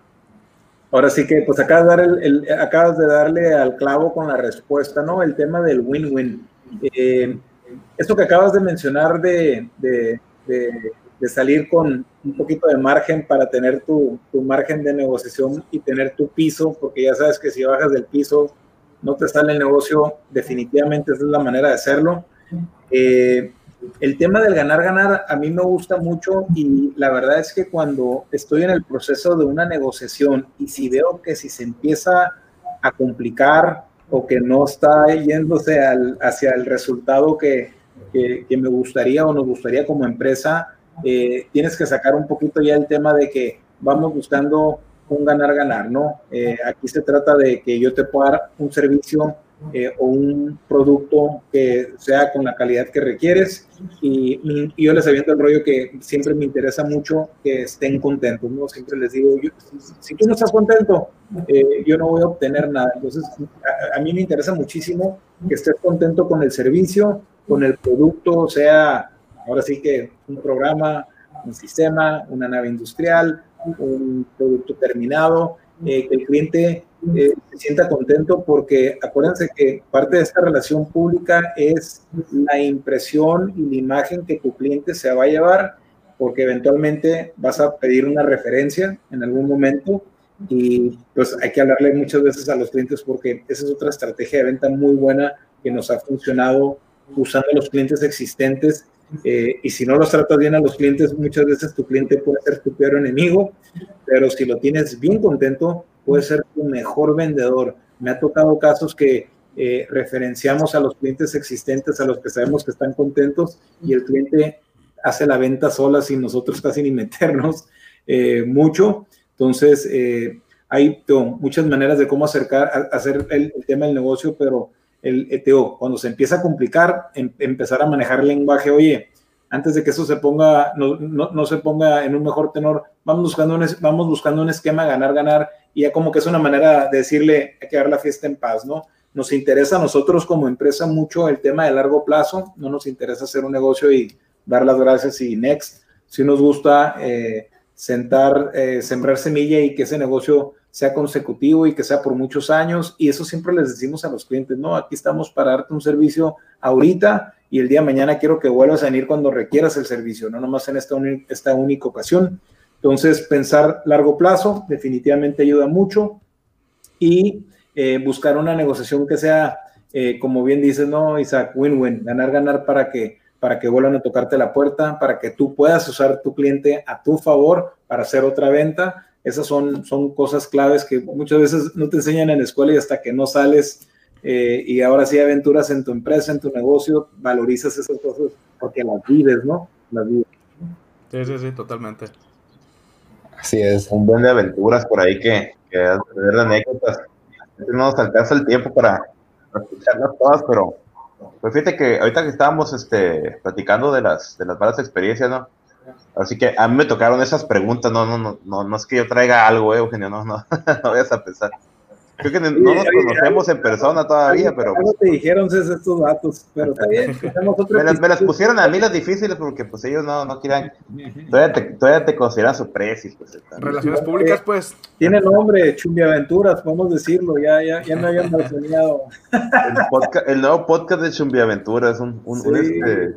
Ahora sí que, pues acabas de, dar el, acabas de darle al clavo con la respuesta, ¿no? El tema del win-win. Eh, esto que acabas de mencionar de, de de salir con un poquito de margen para tener tu, tu, margen de negociación y tener tu piso, porque ya sabes que si bajas del piso no te sale el negocio, definitivamente esa es la manera de hacerlo. Eh, el tema del ganar-ganar a mí me gusta mucho y la verdad es que cuando estoy en el proceso de una negociación y si veo que si se empieza a complicar o que no está yéndose al, hacia el resultado que, que, que me gustaría o nos gustaría como empresa, eh, tienes que sacar un poquito ya el tema de que vamos buscando un ganar-ganar, ¿no? Eh, aquí se trata de que yo te pueda dar un servicio eh, o un producto que sea con la calidad que requieres y, y, yo les aviento el rollo que siempre me interesa mucho que estén contentos, ¿no? Siempre les digo, yo, si tú no estás contento, eh, yo no voy a obtener nada. Entonces, a, a, mí me interesa muchísimo que estés contento con el servicio, con el producto, sea Ahora sí que un programa, un sistema, una nave industrial, un producto terminado eh, que el cliente eh, se sienta contento porque acuérdense que parte de esta relación pública es la impresión y la imagen que tu cliente se va a llevar porque eventualmente vas a pedir una referencia en algún momento y pues hay que hablarle muchas veces a los clientes porque esa es otra estrategia de venta muy buena que nos ha funcionado usando los clientes existentes eh, y si no los tratas bien a los clientes, muchas veces tu cliente puede ser tu peor enemigo, pero si lo tienes bien contento, puede ser tu mejor vendedor. Me ha tocado casos que eh, referenciamos a los clientes existentes, a los que sabemos que están contentos, y el cliente hace la venta sola sin nosotros casi ni meternos eh, mucho. Entonces, hay muchas maneras de cómo acercar, hacer el, el tema del negocio, pero el ETO, cuando se empieza a complicar, em, empezar a manejar el lenguaje, oye, antes de que eso se ponga, no, no, se ponga en un mejor tenor, vamos buscando, un, vamos buscando un esquema ganar, ganar, y ya como que es una manera de decirle, hay que dar la fiesta en paz, ¿no? Nos interesa a nosotros como empresa mucho el tema de largo plazo, no nos interesa hacer un negocio y dar las gracias y next. Si nos gusta eh, sentar, eh, sembrar semilla y que ese negocio sea consecutivo y que sea por muchos años. Y eso siempre les decimos a los clientes, no, aquí estamos para darte un servicio ahorita y el día de mañana quiero que vuelvas a venir cuando requieras el servicio, no nomás en esta, esta única ocasión. Entonces, pensar largo plazo definitivamente ayuda mucho y eh, buscar una negociación que sea, eh, como bien dices, no, Isaac, win-win, ganar, ganar para que para que vuelvan a tocarte la puerta, para que tú puedas usar tu cliente a tu favor para hacer otra venta esas son, son cosas claves que muchas veces no te enseñan en la escuela y hasta que no sales eh, y ahora sí aventuras en tu empresa, en tu negocio, valorizas esas cosas porque las vives, ¿no? Las vives. Sí, sí, sí, totalmente. Así es. Un buen de aventuras por ahí que, que anécdotas. No nos alcanza el tiempo para, escucharlas todas, pero pues fíjate que ahorita que estábamos este, platicando de las, de las malas experiencias, ¿no? Así que a mí me tocaron esas preguntas, no, no, no, no, no es que yo traiga algo, eh, Eugenio, no, no, no vayas a pensar. Creo que no nos conocemos en persona todavía, pero. No te dijeron estos datos, pero está bien. me, las, me, las, pusieron a mí las difíciles porque pues ellos no, no quieran. Todavía te, todavía te consideran su precio. Pues, Relaciones públicas, pues. Tiene nombre, Chumbi Aventuras, podemos decirlo, ya, ya, ya no habían soñado. El, el, nuevo podcast de Chumbi Aventuras, un, un, un este,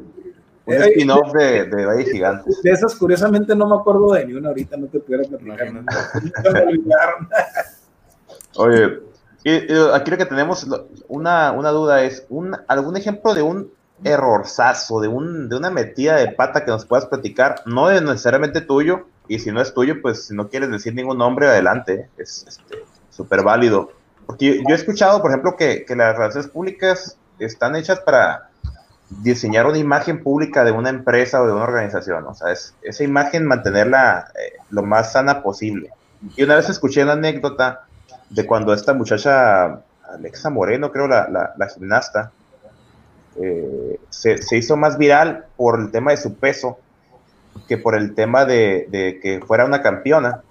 un eh, spin-off de, de Valle Gigante. De esas, curiosamente, no me acuerdo de ni una ahorita, no te pudiera platicar. No, Oye, aquí lo que tenemos, una, una duda es, un, ¿algún ejemplo de un errorzazo, de, un, de una metida de pata que nos puedas platicar? No es necesariamente tuyo, y si no es tuyo, pues si no quieres decir ningún nombre, adelante, es súper este, válido. Porque yo, he escuchado, por ejemplo, que, que las relaciones públicas están hechas para diseñar una imagen pública de una empresa o de una organización, o sea, es, esa imagen mantenerla eh, lo más sana posible. Y una vez escuché una anécdota de cuando esta muchacha, Alexa Moreno, creo, la, la, gimnasta, eh, se, se, hizo más viral por el tema de su peso que por el tema de, de, que fuera una campeona.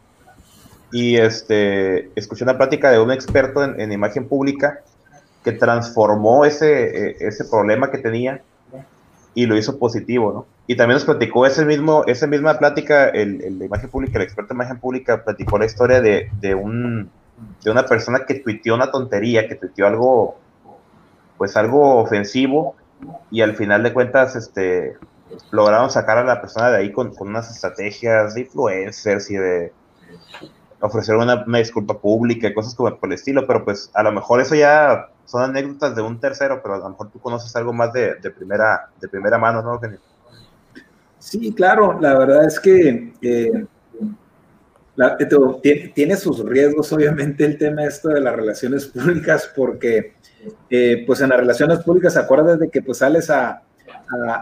Y este, escuché una plática de un experto en, en imagen pública que transformó ese, eh, ese problema que tenía y lo hizo positivo, ¿no? Y también nos platicó ese mismo, esa misma plática, el, el imagen pública, el experto en imagen pública, platicó la historia de, de, un, de una persona que tuiteó una tontería, que tuiteó algo, pues algo ofensivo, y al final de cuentas, este, lograron sacar a la persona de ahí con, con unas estrategias de influencers y de ofrecer una, una disculpa pública cosas como por el estilo, pero pues a lo mejor eso ya son anécdotas de un tercero, pero a lo mejor tú conoces algo más de, de primera, de primera mano, ¿no, Sí, claro, la verdad es que eh, tiene, sus riesgos, obviamente, el tema esto de las relaciones públicas, porque eh, pues en las relaciones públicas, acuerdas de que pues sales a,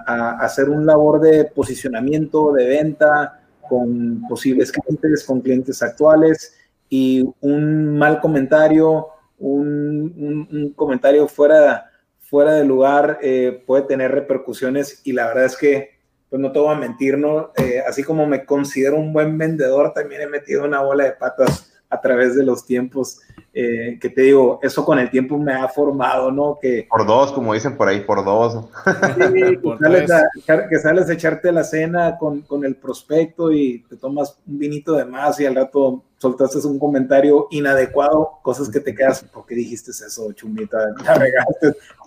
a, hacer un labor de posicionamiento, de venta con posibles clientes, con clientes actuales, y un mal comentario un, comentario fuera, fuera de lugar eh, puede tener repercusiones y la verdad es que, pues no te a mentir, ¿no? Eh, así como me considero un buen vendedor, también he metido una bola de patas a través de los tiempos. Eh, que te digo, eso con el tiempo me ha formado, ¿no? Que, por dos, como dicen por ahí, por dos. que, sales a, que, sales a, echarte la cena con, con, el prospecto y te tomas un vinito de más y al rato soltaste un comentario inadecuado, cosas que te quedas, ¿por qué dijiste eso, chumita?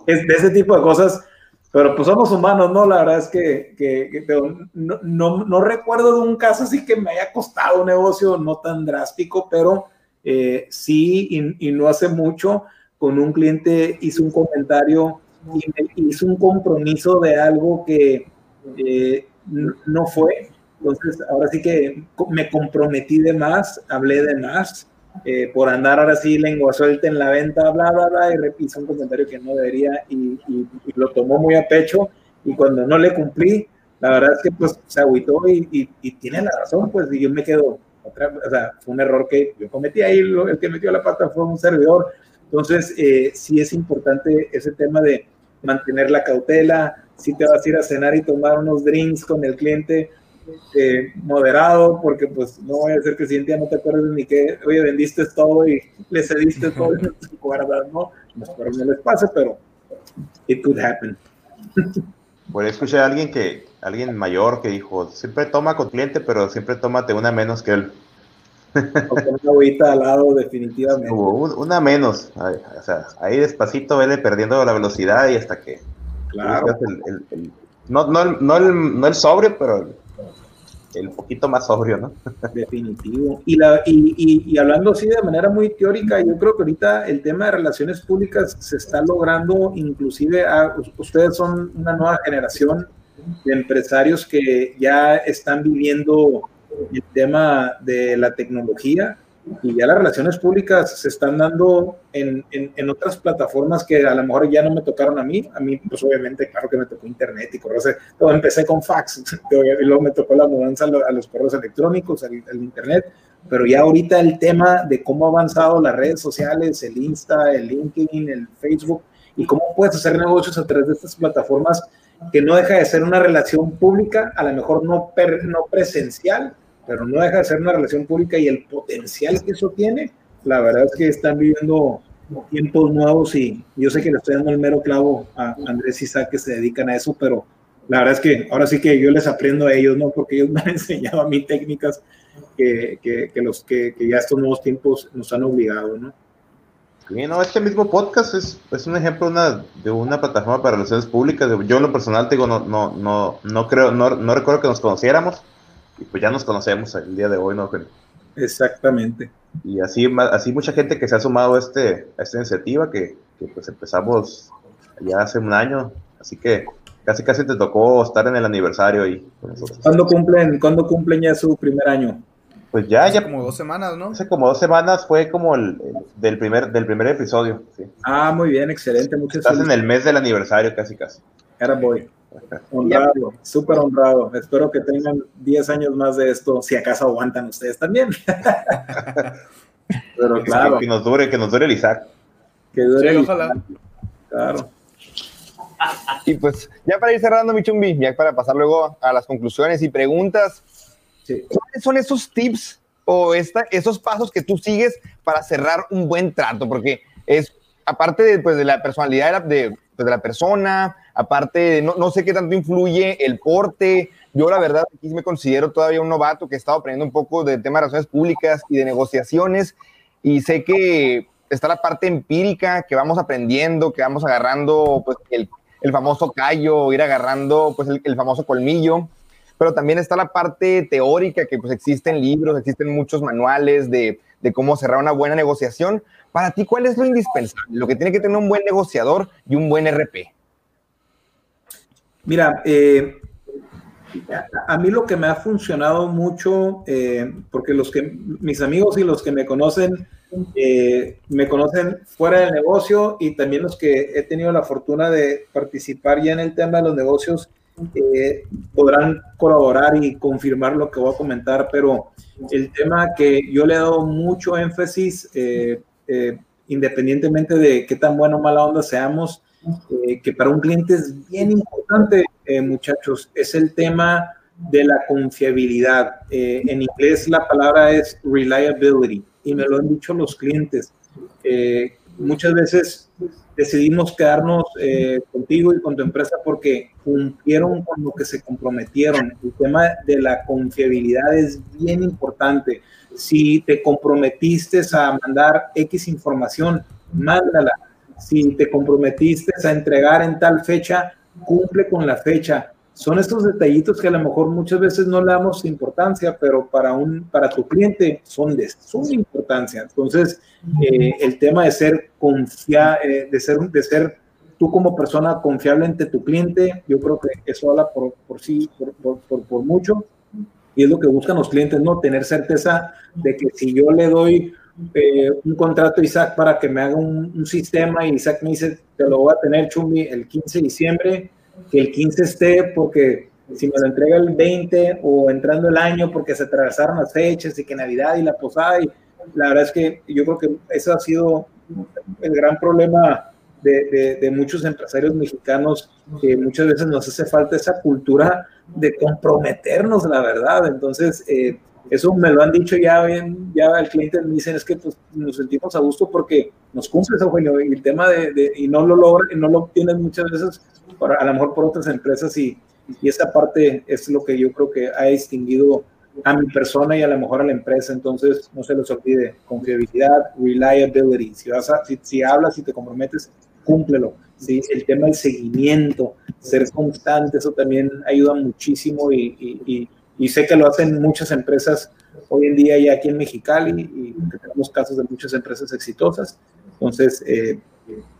Es de ese tipo de cosas pero pues somos humanos, ¿no? La verdad es que, que, no, no, no, recuerdo de un caso así que me haya costado un negocio no tan drástico, pero eh, sí, y, no hace mucho, con un cliente hizo un comentario y me hizo un compromiso de algo que eh, no fue. Entonces, ahora sí que me comprometí de más, hablé de más eh, por andar ahora sí lengua suelta en la venta, bla, bla, bla, y hizo un comentario que no debería y, lo tomó muy a pecho y cuando no le cumplí, la verdad es que pues se agüitó y, tiene la razón, pues y yo me quedo, otra, o sea, fue un error que yo cometí ahí, el que metió la pata fue un servidor, entonces eh, sí es importante ese tema de mantener la cautela, si te vas a ir a cenar y tomar unos drinks con el cliente, eh, moderado, porque pues no voy a ser que el siguiente día no te acuerdes ni que, oye, vendiste todo y le cediste todo y no te acuerdas, ¿no? Espero no les pase, pero it could happen. Por escuché a alguien que, alguien mayor que dijo, siempre toma con cliente, pero siempre tómate una menos que él. una agüita al lado, definitivamente. una menos, o sea, ahí despacito vele perdiendo la velocidad y hasta que... Claro. no, no, no, el, no el sobrio, pero el poquito más sobrio, ¿no? Definitivo. Y, la, y, y, hablando así de manera muy teórica, yo creo que ahorita el tema de relaciones públicas se está logrando, inclusive a, ustedes son una nueva generación de empresarios que ya están viviendo el tema de la tecnología y ya las relaciones públicas se están dando en, en, otras plataformas que a lo mejor ya no me tocaron a mí. A mí, pues obviamente, claro que me tocó internet y correos. Todo empecé con fax y luego me tocó la mudanza a los correos electrónicos, al, internet. Pero ya ahorita el tema de cómo ha avanzado las redes sociales, el Insta, el LinkedIn, el Facebook y cómo puedes hacer negocios a través de estas plataformas que no deja de ser una relación pública, a lo mejor no, no presencial, pero no deja de ser una relación pública y el potencial que eso tiene, la verdad es que están viviendo tiempos nuevos y yo sé que le estoy dando el mero clavo a Andrés y Isaac que se dedican a eso, pero la verdad es que ahora sí que yo les aprendo a ellos, ¿no? Porque ellos me han enseñado a mí técnicas que, que, los que, que, ya estos nuevos tiempos nos han obligado, ¿no? Sí, no, este mismo podcast es, es un ejemplo una, de una plataforma para relaciones públicas. Yo en lo personal te digo, no, no, no, no creo, no, no recuerdo que nos conociéramos, y pues ya nos conocemos el día de hoy, ¿no? Exactamente. Y así, así mucha gente que se ha sumado a, este, a esta iniciativa que, que pues empezamos ya hace un año, así que casi casi te tocó estar en el aniversario ahí. ¿Cuándo cumplen, ¿Cuándo cumplen ya su primer año? Pues ya, hace ya. como dos semanas, ¿no? Hace como dos semanas fue como el, del, primer, del primer episodio. Sí. Ah, muy bien, excelente. Muchas Estás en el mes del aniversario casi casi. Era boy. Honrado, súper honrado. Espero que tengan 10 años más de esto, si acaso aguantan ustedes también. Pero claro. Que nos dure, que nos dure el Isaac. Que dure sí, ojalá. Claro. Y pues, ya para ir cerrando, mi chumbi, ya para pasar luego a las conclusiones y preguntas, ¿cuáles son esos tips o esta, esos pasos que tú sigues para cerrar un buen trato? Porque es, aparte de, pues, de la personalidad de, pues, de la persona, Aparte, no, no, sé qué tanto influye el porte. Yo, la verdad, aquí me considero todavía un novato que he estado aprendiendo un poco de temas de relaciones públicas y de negociaciones. Y sé que está la parte empírica que vamos aprendiendo, que vamos agarrando pues, el, el famoso callo, ir agarrando pues, el, famoso colmillo. Pero también está la parte teórica, que pues existen libros, existen muchos manuales de, de cómo cerrar una buena negociación. Para ti, ¿cuál es lo indispensable? Lo que tiene que tener un buen negociador y un buen RP. Mira, eh, a mí lo que me ha funcionado mucho, eh, porque los que mis amigos y los que me conocen, eh, me conocen fuera del negocio y también los que he tenido la fortuna de participar ya en el tema de los negocios, podrán colaborar y confirmar lo que voy a comentar, pero el tema que yo le he dado mucho énfasis, independientemente de qué tan bueno o mala onda seamos, eh, que para un cliente es bien importante, eh, muchachos, es el tema de la confiabilidad. Eh, en inglés la palabra es reliability. y me lo han dicho los clientes. Eh, muchas veces decidimos quedarnos contigo y con tu empresa porque cumplieron con lo que se comprometieron. El tema de la confiabilidad es bien importante. Si te comprometiste a mandar X información, mándala. Si te comprometiste a entregar en tal fecha, cumple con la fecha son estos detallitos que a lo mejor muchas veces no le damos importancia, pero para, un, para tu cliente son de suma importancia. Entonces, eh, el tema de ser, confia, eh, de, ser, de ser tú como persona confiable ante tu cliente, yo creo que eso habla por, por sí, por, por, por, mucho. Y es lo que buscan los clientes, ¿no? Tener certeza de que si yo le doy eh, un contrato a Isaac para que me haga un, un, sistema y Isaac me dice, te lo voy a tener, Chumbi, el 15 de diciembre, que el 15 esté porque si me lo entrega el 20 o entrando el año porque se atravesaron las fechas y que Navidad y la posada y la verdad es que yo creo que eso ha sido el gran problema de, de, muchos empresarios mexicanos que muchas veces nos hace falta esa cultura de comprometernos, la verdad. Entonces, eh, eso me lo han dicho ya, bien, ya el cliente me dicen es que pues, nos sentimos a gusto porque nos cumple eso, Eugenio, y el tema de, y no lo logra, y no lo obtienen muchas veces a lo mejor por otras empresas y, y esta parte es lo que yo creo que ha distinguido a mi persona y a lo mejor a la empresa. Entonces, no se les olvide, confiabilidad, reliability. Si, vas a, si, hablas y te comprometes, cúmplelo. ¿sí? El tema del seguimiento, ser constante, eso también ayuda muchísimo y, y, y, sé que lo hacen muchas empresas hoy en día ya aquí en Mexicali y tenemos casos de muchas empresas exitosas. Entonces, eh,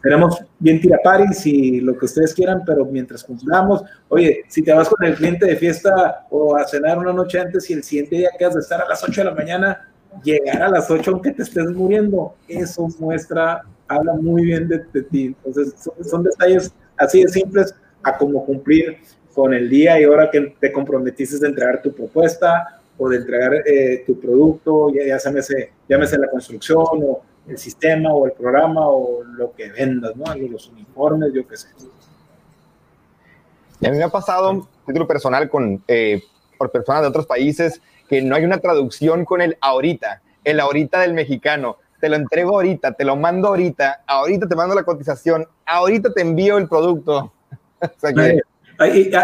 tenemos bien tiraparis y lo que ustedes quieran, pero mientras cumplamos, oye, si te vas con el cliente de fiesta o a cenar una noche antes y el siguiente día quedas de estar a las 8 de la mañana, llegar a las 8 aunque te estés muriendo, eso muestra, habla muy bien de, ti. Entonces, son, detalles así de simples a como cumplir con el día y hora que te comprometiste de entregar tu propuesta o de entregar eh, tu producto, ya, ya llámese, llámese la construcción o el sistema o el programa o lo que vendas, ¿no? Los uniformes, yo qué sé. Y a mí me ha pasado, título personal, con, eh, por personas de otros países, que no hay una traducción con el ahorita, el ahorita del mexicano. Te lo entrego ahorita, te lo mando ahorita, ahorita te mando la cotización, ahorita te envío el producto. o sea que,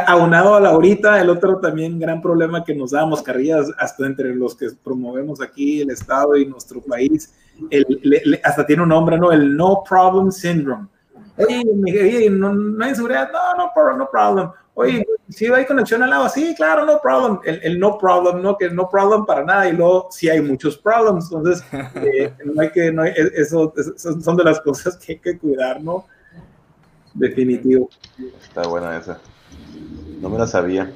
aunado a la ahorita, el otro también gran problema que nos damos carrillas hasta entre los que promovemos aquí el Estado y nuestro país, el, hasta tiene un nombre, ¿no? El no problem syndrome. Oye, no, no, hay seguridad, no, no problem, no problem. Oye, si hay conexión al lado, sí, claro, no problem. El, el, no problem, no, que no problem para nada. Y luego, sí hay muchos problems. Entonces, eh, no hay que, no hay, eso, eso, son de las cosas que hay que cuidar, ¿no? Definitivo. Está buena esa. No me la sabía.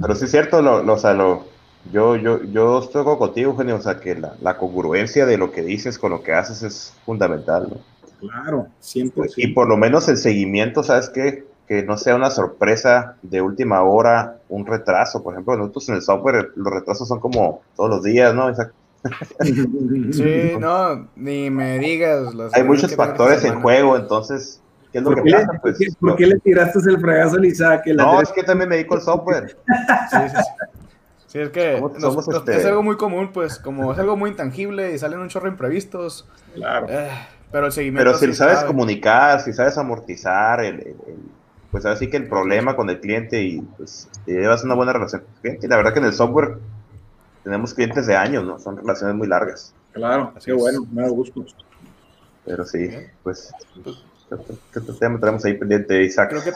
Pero sí es cierto, lo, lo, o sea, lo, yo, yo, yo estoy contigo, Eugenio, o sea, que la, la, congruencia de lo que dices con lo que haces es fundamental, ¿no? Claro, siempre. Y por lo menos el seguimiento, ¿sabes qué? Que no sea una sorpresa de última hora, un retraso. Por ejemplo, nosotros en el software los retrasos son como todos los días, ¿no? Sí, no, ni me digas. Hay muchos factores en juego, entonces ¿Qué es lo que pasa? Pues, ¿Por qué le tiraste el fregazo a Isaac? no, es que también me dedico al software. sí, sí, sí. Sí, es que somos, este... es algo muy común, pues, como es algo muy intangible y salen un chorro imprevistos. Claro. Eh, pero el seguimiento. Pero si sí sabes comunicar, si sabes amortizar, el, el, pues así que el problema con el cliente y pues llevas una buena relación con el cliente. Y la verdad que en el software tenemos clientes de años, ¿no? Son relaciones muy largas. Claro, así qué bueno, me da gusto. Pero sí, pues ¿Qué tema tenemos ahí pendiente, Isaac? Creo que,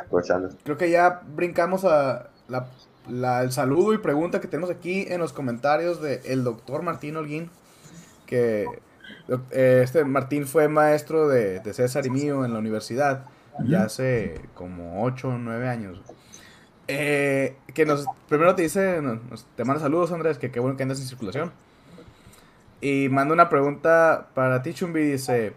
creo que ya brincamos a la, la, el saludo y pregunta que tenemos aquí en los comentarios del el doctor Martín Holguín, que eh, este Martín fue maestro de, de, César y mío en la universidad ya hace como 8 o 9 años. Eh, que nos, primero te dice, nos, te manda saludos Andrés, que qué bueno que andas en circulación. Y manda una pregunta para ti, Chumbi, dice...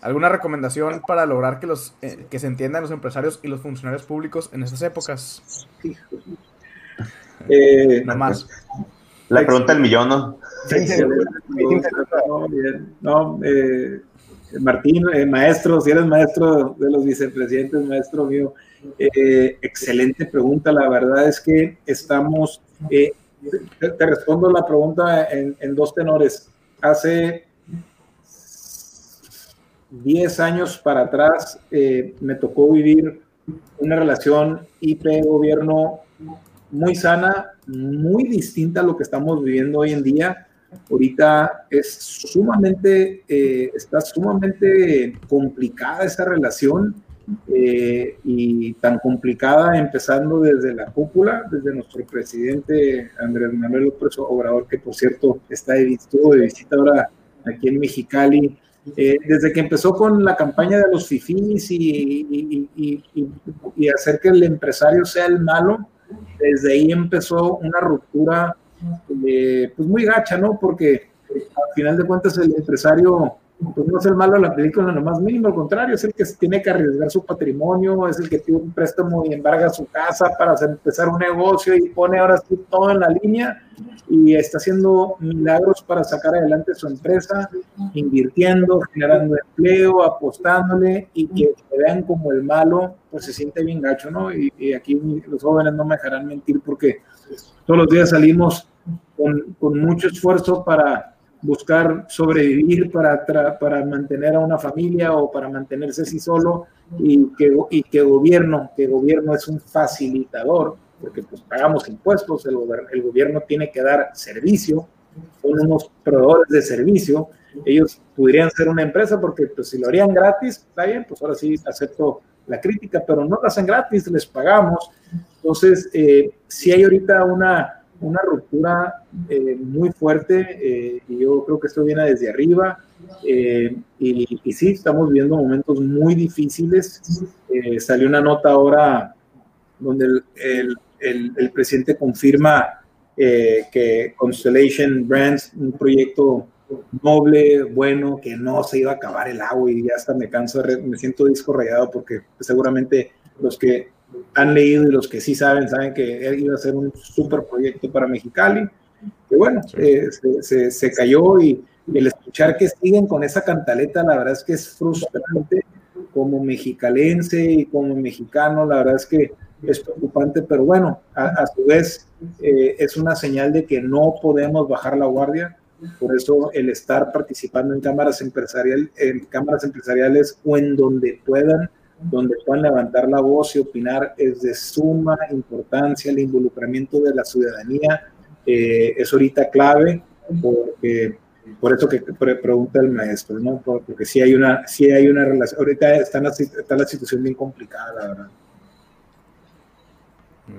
¿Alguna recomendación para lograr que, los, eh, que se entiendan los empresarios y los funcionarios públicos en estas épocas? Eh, Nada más. La pregunta del millón, ¿no? no, eh, Martín, eh, maestro, si eres maestro de los vicepresidentes, maestro mío, eh, excelente pregunta. La verdad es que estamos, te, te, respondo la pregunta en, en dos tenores. Hace 10 años para atrás eh, me tocó vivir una relación IP-gobierno muy sana, muy distinta a lo que estamos viviendo hoy en día. Ahorita es sumamente, eh, está sumamente complicada esa relación eh, y tan complicada empezando desde la cúpula, desde nuestro presidente Andrés Manuel López Obrador, que por cierto está de, de visita ahora aquí en Mexicali, eh, desde que empezó con la campaña de los FIFIs y, y, hacer que el empresario sea el malo, desde ahí empezó una ruptura eh, pues muy gacha, ¿no? Porque al final de cuentas el empresario pues no es el malo de la película lo más mínimo, al contrario, es el que tiene que arriesgar su patrimonio, es el que tiene un préstamo y embarga su casa para empezar un negocio y pone ahora sí todo en la línea y está haciendo milagros para sacar adelante su empresa, invirtiendo, generando empleo, apostándole y que vean como el malo, pues se siente bien gacho, ¿no? Y, y aquí los jóvenes no me dejarán mentir porque todos los días salimos con, con mucho esfuerzo para buscar sobrevivir para, para mantener a una familia o para mantenerse así solo y que, y que gobierno, que gobierno es un facilitador, porque pues pagamos impuestos, el, el gobierno tiene que dar servicio, son unos proveedores de servicio, ellos podrían ser una empresa porque pues si lo harían gratis, está bien, pues ahora sí acepto la crítica, pero no lo hacen gratis, les pagamos. Entonces, eh, si hay ahorita una una ruptura eh, muy fuerte eh, y yo creo que esto viene desde arriba eh, y, sí, estamos viendo momentos muy difíciles. salió una nota ahora donde el, presidente confirma que Constellation Brands, un proyecto noble, bueno, que no se iba a acabar el agua y ya hasta me canso, me siento disco porque seguramente los que han leído y los que sí saben, saben que iba a ser un super proyecto para Mexicali. Y bueno, eh, se, se, cayó y, el escuchar que siguen con esa cantaleta, la verdad es que es frustrante como mexicalense y como mexicano, la verdad es que es preocupante, pero bueno, a, su vez eh, es una señal de que no podemos bajar la guardia, por eso el estar participando en cámaras, empresarial, en cámaras empresariales o en donde puedan donde puedan levantar la voz y opinar es de suma importancia. El involucramiento de la ciudadanía eh, es ahorita clave, porque, por eso que pregunta el maestro, ¿no? Porque si hay una, si hay una relación, ahorita está, la, está la situación bien complicada, la verdad.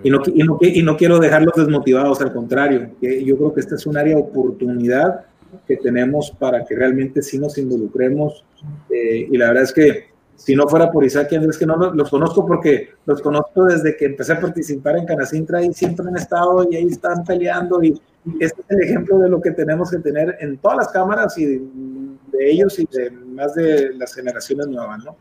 Y no, y, no, y no, quiero dejarlos desmotivados, al contrario, yo creo que esta es un área de oportunidad que tenemos para que realmente sí nos involucremos. Eh, y la verdad es que si no fuera por Isaac y Andrés, que no los, conozco porque los conozco desde que empecé a participar en Canacintra y siempre han estado y ahí están peleando y este es el ejemplo de lo que tenemos que tener en todas las cámaras y de, ellos y de más de las generaciones nuevas, ¿no?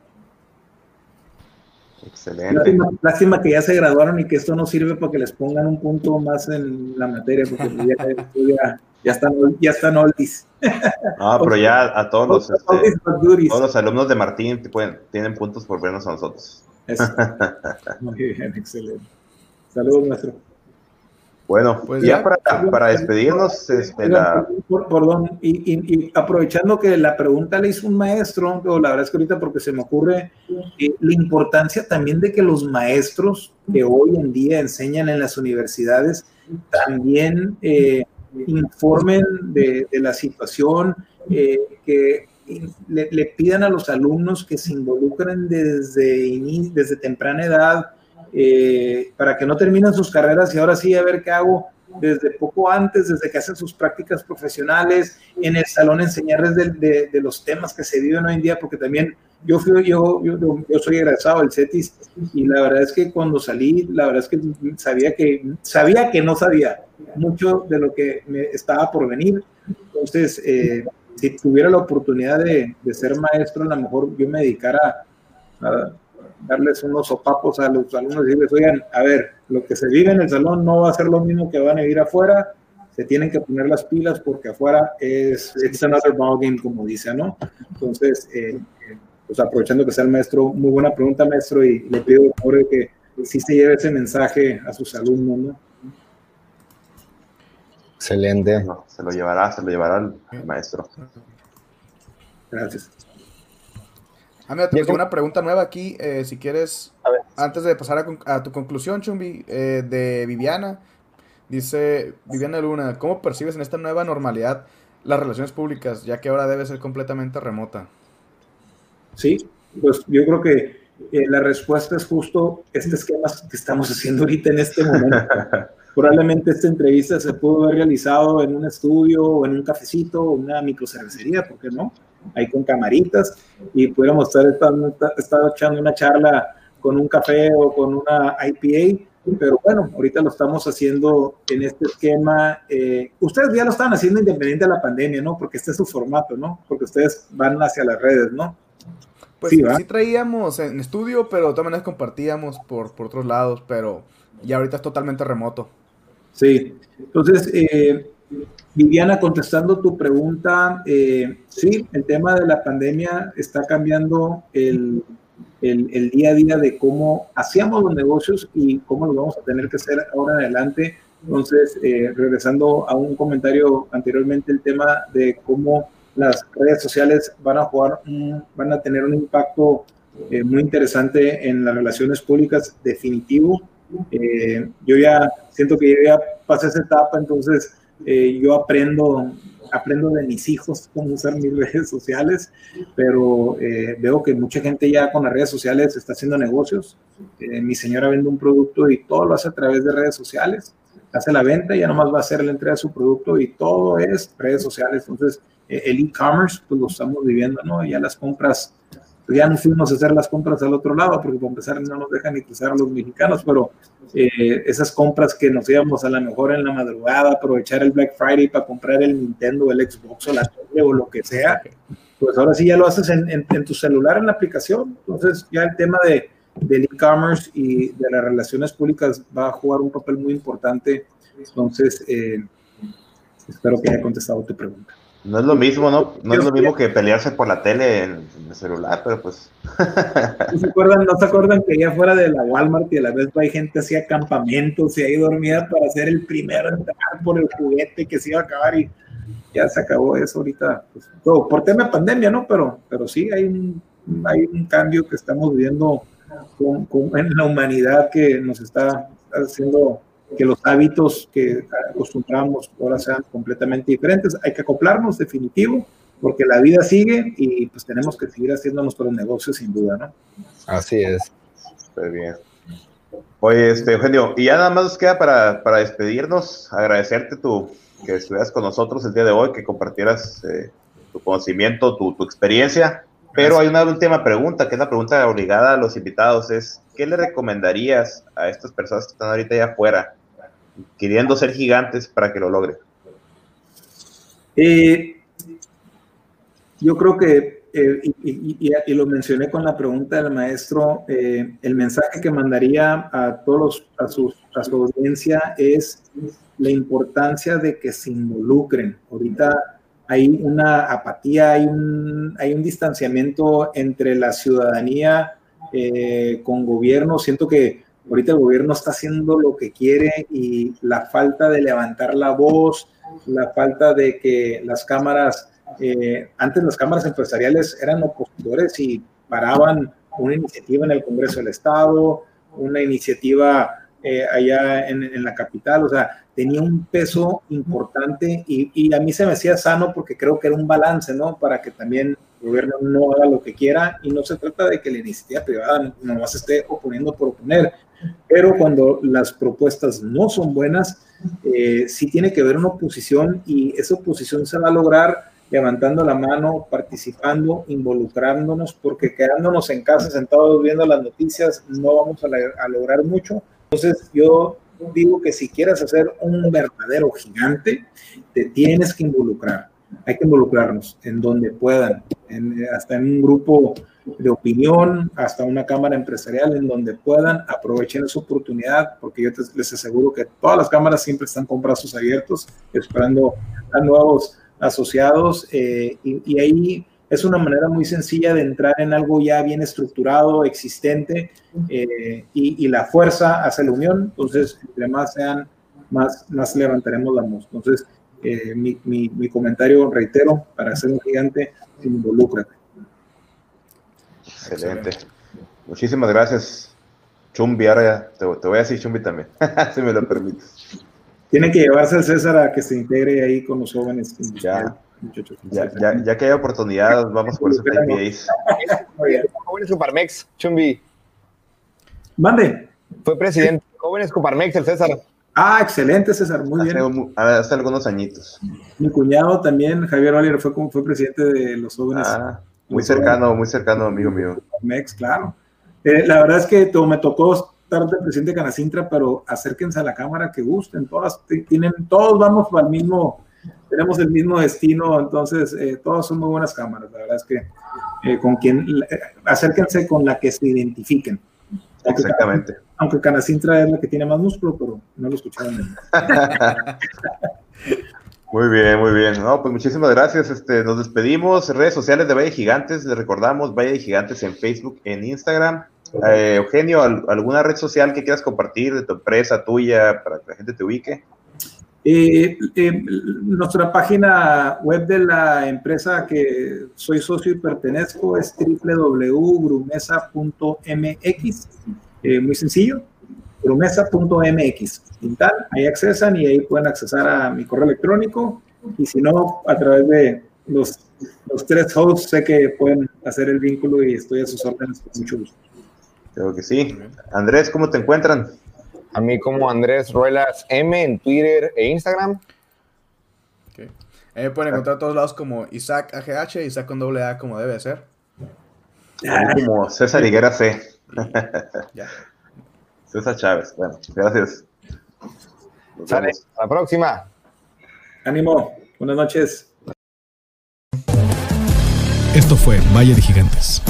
Excelente. Lástima, que ya se graduaron y que esto no sirve para que les pongan un punto más en la materia, porque ya, ya están, ya están oldies. No, pero ya a todos los, este, todos los alumnos de Martín tienen puntos por vernos a nosotros. Muy bien, excelente. Saludos, maestro. Bueno, pues ya, para, para, despedirnos, este, la... perdón, y, aprovechando que la pregunta le hizo un maestro, o la verdad es que ahorita porque se me ocurre eh, la importancia también de que los maestros que hoy en día enseñan en las universidades también eh, informen de, la situación, eh, que le, pidan a los alumnos que se involucren desde, desde temprana edad eh, para que no terminen sus carreras y ahora sí a ver qué hago desde poco antes, desde que hacen sus prácticas profesionales, en el salón enseñarles de, de, los temas que se viven hoy en día, porque también yo, fui, yo, yo, yo, soy egresado del CETIS y la verdad es que cuando salí, la verdad es que sabía que, sabía que no sabía mucho de lo que me estaba por venir. Entonces, eh, si tuviera la oportunidad de, de, ser maestro, a lo mejor yo me dedicara a, darles unos sopapos a los alumnos y decirles, oigan, a ver, lo que se vive en el salón no va a ser lo mismo que van a vivir afuera, se tienen que poner las pilas porque afuera es it's another ballgame, como dice, ¿no? Entonces, eh, pues aprovechando que sea el maestro, muy buena pregunta, maestro, y le pido por favor que sí se lleve ese mensaje a sus alumnos, ¿no? Excelente. se lo llevará, se lo llevará el maestro. Gracias. Ah, mira, te una pregunta nueva aquí, eh, si quieres, antes de pasar a, tu conclusión, Chumbi, eh, de Viviana. Dice Viviana Luna, ¿cómo percibes en esta nueva normalidad las relaciones públicas, ya que ahora debe ser completamente remota? Sí, pues yo creo que eh, la respuesta es justo este esquema que estamos haciendo ahorita en este momento. Probablemente esta entrevista se pudo haber realizado en un estudio o en un cafecito o una microcervecería, ¿por qué no? Ahí con camaritas y pudiéramos estar, estar, echando una charla con un café o con una IPA, pero bueno, ahorita lo estamos haciendo en este esquema. Eh, ustedes ya lo estaban haciendo independiente de la pandemia, ¿no? Porque este es su formato, ¿no? Porque ustedes van hacia las redes, ¿no? Pues sí, sí traíamos en estudio, pero de todas maneras compartíamos por, por otros lados, pero ya ahorita es totalmente remoto. Sí, entonces, eh, Viviana, contestando tu pregunta, eh, sí, el tema de la pandemia está cambiando el, el, día a día de cómo hacíamos los negocios y cómo los vamos a tener que hacer ahora en adelante. Entonces, eh, regresando a un comentario anteriormente, el tema de cómo las redes sociales van a jugar, van a tener un impacto eh, muy interesante en las relaciones públicas definitivo. Yo ya siento que ya pasé esa etapa, entonces eh, yo aprendo, aprendo de mis hijos cómo usar mis redes sociales, pero veo que mucha gente ya con las redes sociales está haciendo negocios. mi señora vende un producto y todo lo hace a través de redes sociales. Hace la venta y ya nomás va a hacer la entrega de su producto y todo es redes sociales. Entonces, eh, el e-commerce, pues lo estamos viviendo, ¿no? Ya las compras, ya no fuimos a hacer las compras al otro lado, porque para empezar no nos dejan ni cruzar los mexicanos, pero eh, esas compras que nos íbamos a la mejor en la madrugada, aprovechar el Black Friday para comprar el Nintendo, el Xbox o la tele o lo que sea, pues ahora sí ya lo haces en, en, tu celular, en la aplicación. Entonces ya el tema de, del e-commerce y de las relaciones públicas va a jugar un papel muy importante. Entonces, eh, espero que haya contestado tu pregunta. No es lo mismo, ¿no? No es lo mismo que pelearse por la tele en, el celular, pero pues. ¿No se, acuerdan, ¿No se acuerdan que allá fuera de la Walmart y a la vez hay gente hacía campamentos y ahí dormía para ser el primero en entrar por el juguete que se iba a acabar y ya se acabó eso ahorita? Pues, todo, por tema de pandemia, ¿no? Pero, pero sí hay un, hay un cambio que estamos viendo en la humanidad que nos está haciendo que los hábitos que acostumbramos ahora sean completamente diferentes. Hay que acoplarnos, definitivo, porque la vida sigue y pues tenemos que seguir haciendo nuestros negocios sin duda, ¿no? Así es. Muy bien. Oye, este, Eugenio, y ya nada más nos queda para, para despedirnos, agradecerte tu, que estuvieras con nosotros el día de hoy, que compartieras eh, tu conocimiento, tu, tu experiencia. Pero hay una última pregunta, que es la pregunta obligada a los invitados, es, ¿qué le recomendarías a estas personas que están ahorita allá afuera queriendo ser gigantes para que lo logren? Eh, yo creo que, eh, y, lo mencioné con la pregunta del maestro, eh, el mensaje que mandaría a todos a, sus, a su audiencia es la importancia de que se involucren. Ahorita hay una apatía, hay un, hay un distanciamiento entre la ciudadanía con gobierno. Siento que Ahorita el gobierno está haciendo lo que quiere y la falta de levantar la voz, la falta de que las cámaras, eh, antes las cámaras empresariales eran opositores y paraban una iniciativa en el Congreso del Estado, una iniciativa eh, allá en, la capital, o sea, tenía un peso importante y, y, a mí se me hacía sano porque creo que era un balance, ¿no? Para que también gobierno no haga lo que quiera y no se trata de que la iniciativa privada no se esté oponiendo por oponer, pero cuando las propuestas no son buenas, eh, sí tiene que haber una oposición y esa oposición se va a lograr levantando la mano, participando, involucrándonos, porque quedándonos en casa sentados viendo las noticias no vamos a, a lograr mucho. Entonces yo digo que si quieres hacer un verdadero gigante, te tienes que involucrar. Hay que involucrarnos en donde puedan, hasta en un grupo de opinión hasta una cámara empresarial en donde puedan aprovechar esa oportunidad, porque yo les aseguro que todas las cámaras siempre están con brazos abiertos, esperando a nuevos asociados, eh, y, ahí es una manera muy sencilla de entrar en algo ya bien estructurado, existente, eh, y, la fuerza hace la unión, entonces, entre más sean, más, más levantaremos la voz. Entonces, eh, mi, mi, mi, comentario, reitero, para ser un gigante, involúcrate Excelente. Muchísimas gracias, Chumbi. Ahora te, te voy a decir Chumbi también, si me lo permites. Tiene que llevarse al César a que se integre ahí con los jóvenes. Ya. Muchachos. Ya, ya, ya que hay oportunidad, vamos por esos IPAs. Jóvenes Coparmex, Chumbi. Mande. Fue presidente de Jóvenes Coparmex, el César. Ah, excelente, César, muy Hace, bien. hace algunos añitos. Mi cuñado también, Javier Oliver, fue, como- fue presidente de los jóvenes Ah, muy cercano, muy cercano, amigo mío. Mex, claro. Eh, la verdad es que to- me tocó estar de presidente de Canacintra, pero acérquense a la cámara que gusten, todas tienen, todos vamos al mismo, tenemos el mismo destino, entonces eh, todas son muy buenas cámaras, la verdad es que eh, con quien, eh, acérquense con la que se identifiquen. Exactamente. Aunque Canacintra es la que tiene más músculo, pero no lo escucharon. Muy bien, muy bien. No, pues muchísimas gracias. Este, nos despedimos. Redes sociales de Valle Gigantes, les recordamos Valle Gigantes en Facebook, en Instagram. Eh, Eugenio, ¿al- ¿alguna red social que quieras compartir de tu empresa, tuya, para que la gente te ubique? Eh, eh, nuestra página web de la empresa que soy socio y pertenezco es www.grumesa.mx. Eh, muy sencillo, tal, ahí accesan y ahí pueden accesar a mi correo electrónico. Y si no, a través de los, los tres hosts, sé que pueden hacer el vínculo y estoy a sus órdenes con mucho gusto. Creo que sí. Andrés, ¿cómo te encuentran? A mí como Andrés Ruelas M en Twitter e Instagram. Ok. Ahí me pueden encontrar a todos lados como Isaac AGH, Isaac con doble A como debe ser. Como César Higuera C. Ya. César Chávez. Bueno, gracias. Nos Sale. vemos. Hasta la próxima. Ánimo, buenas noches. Esto fue Valle de Gigantes.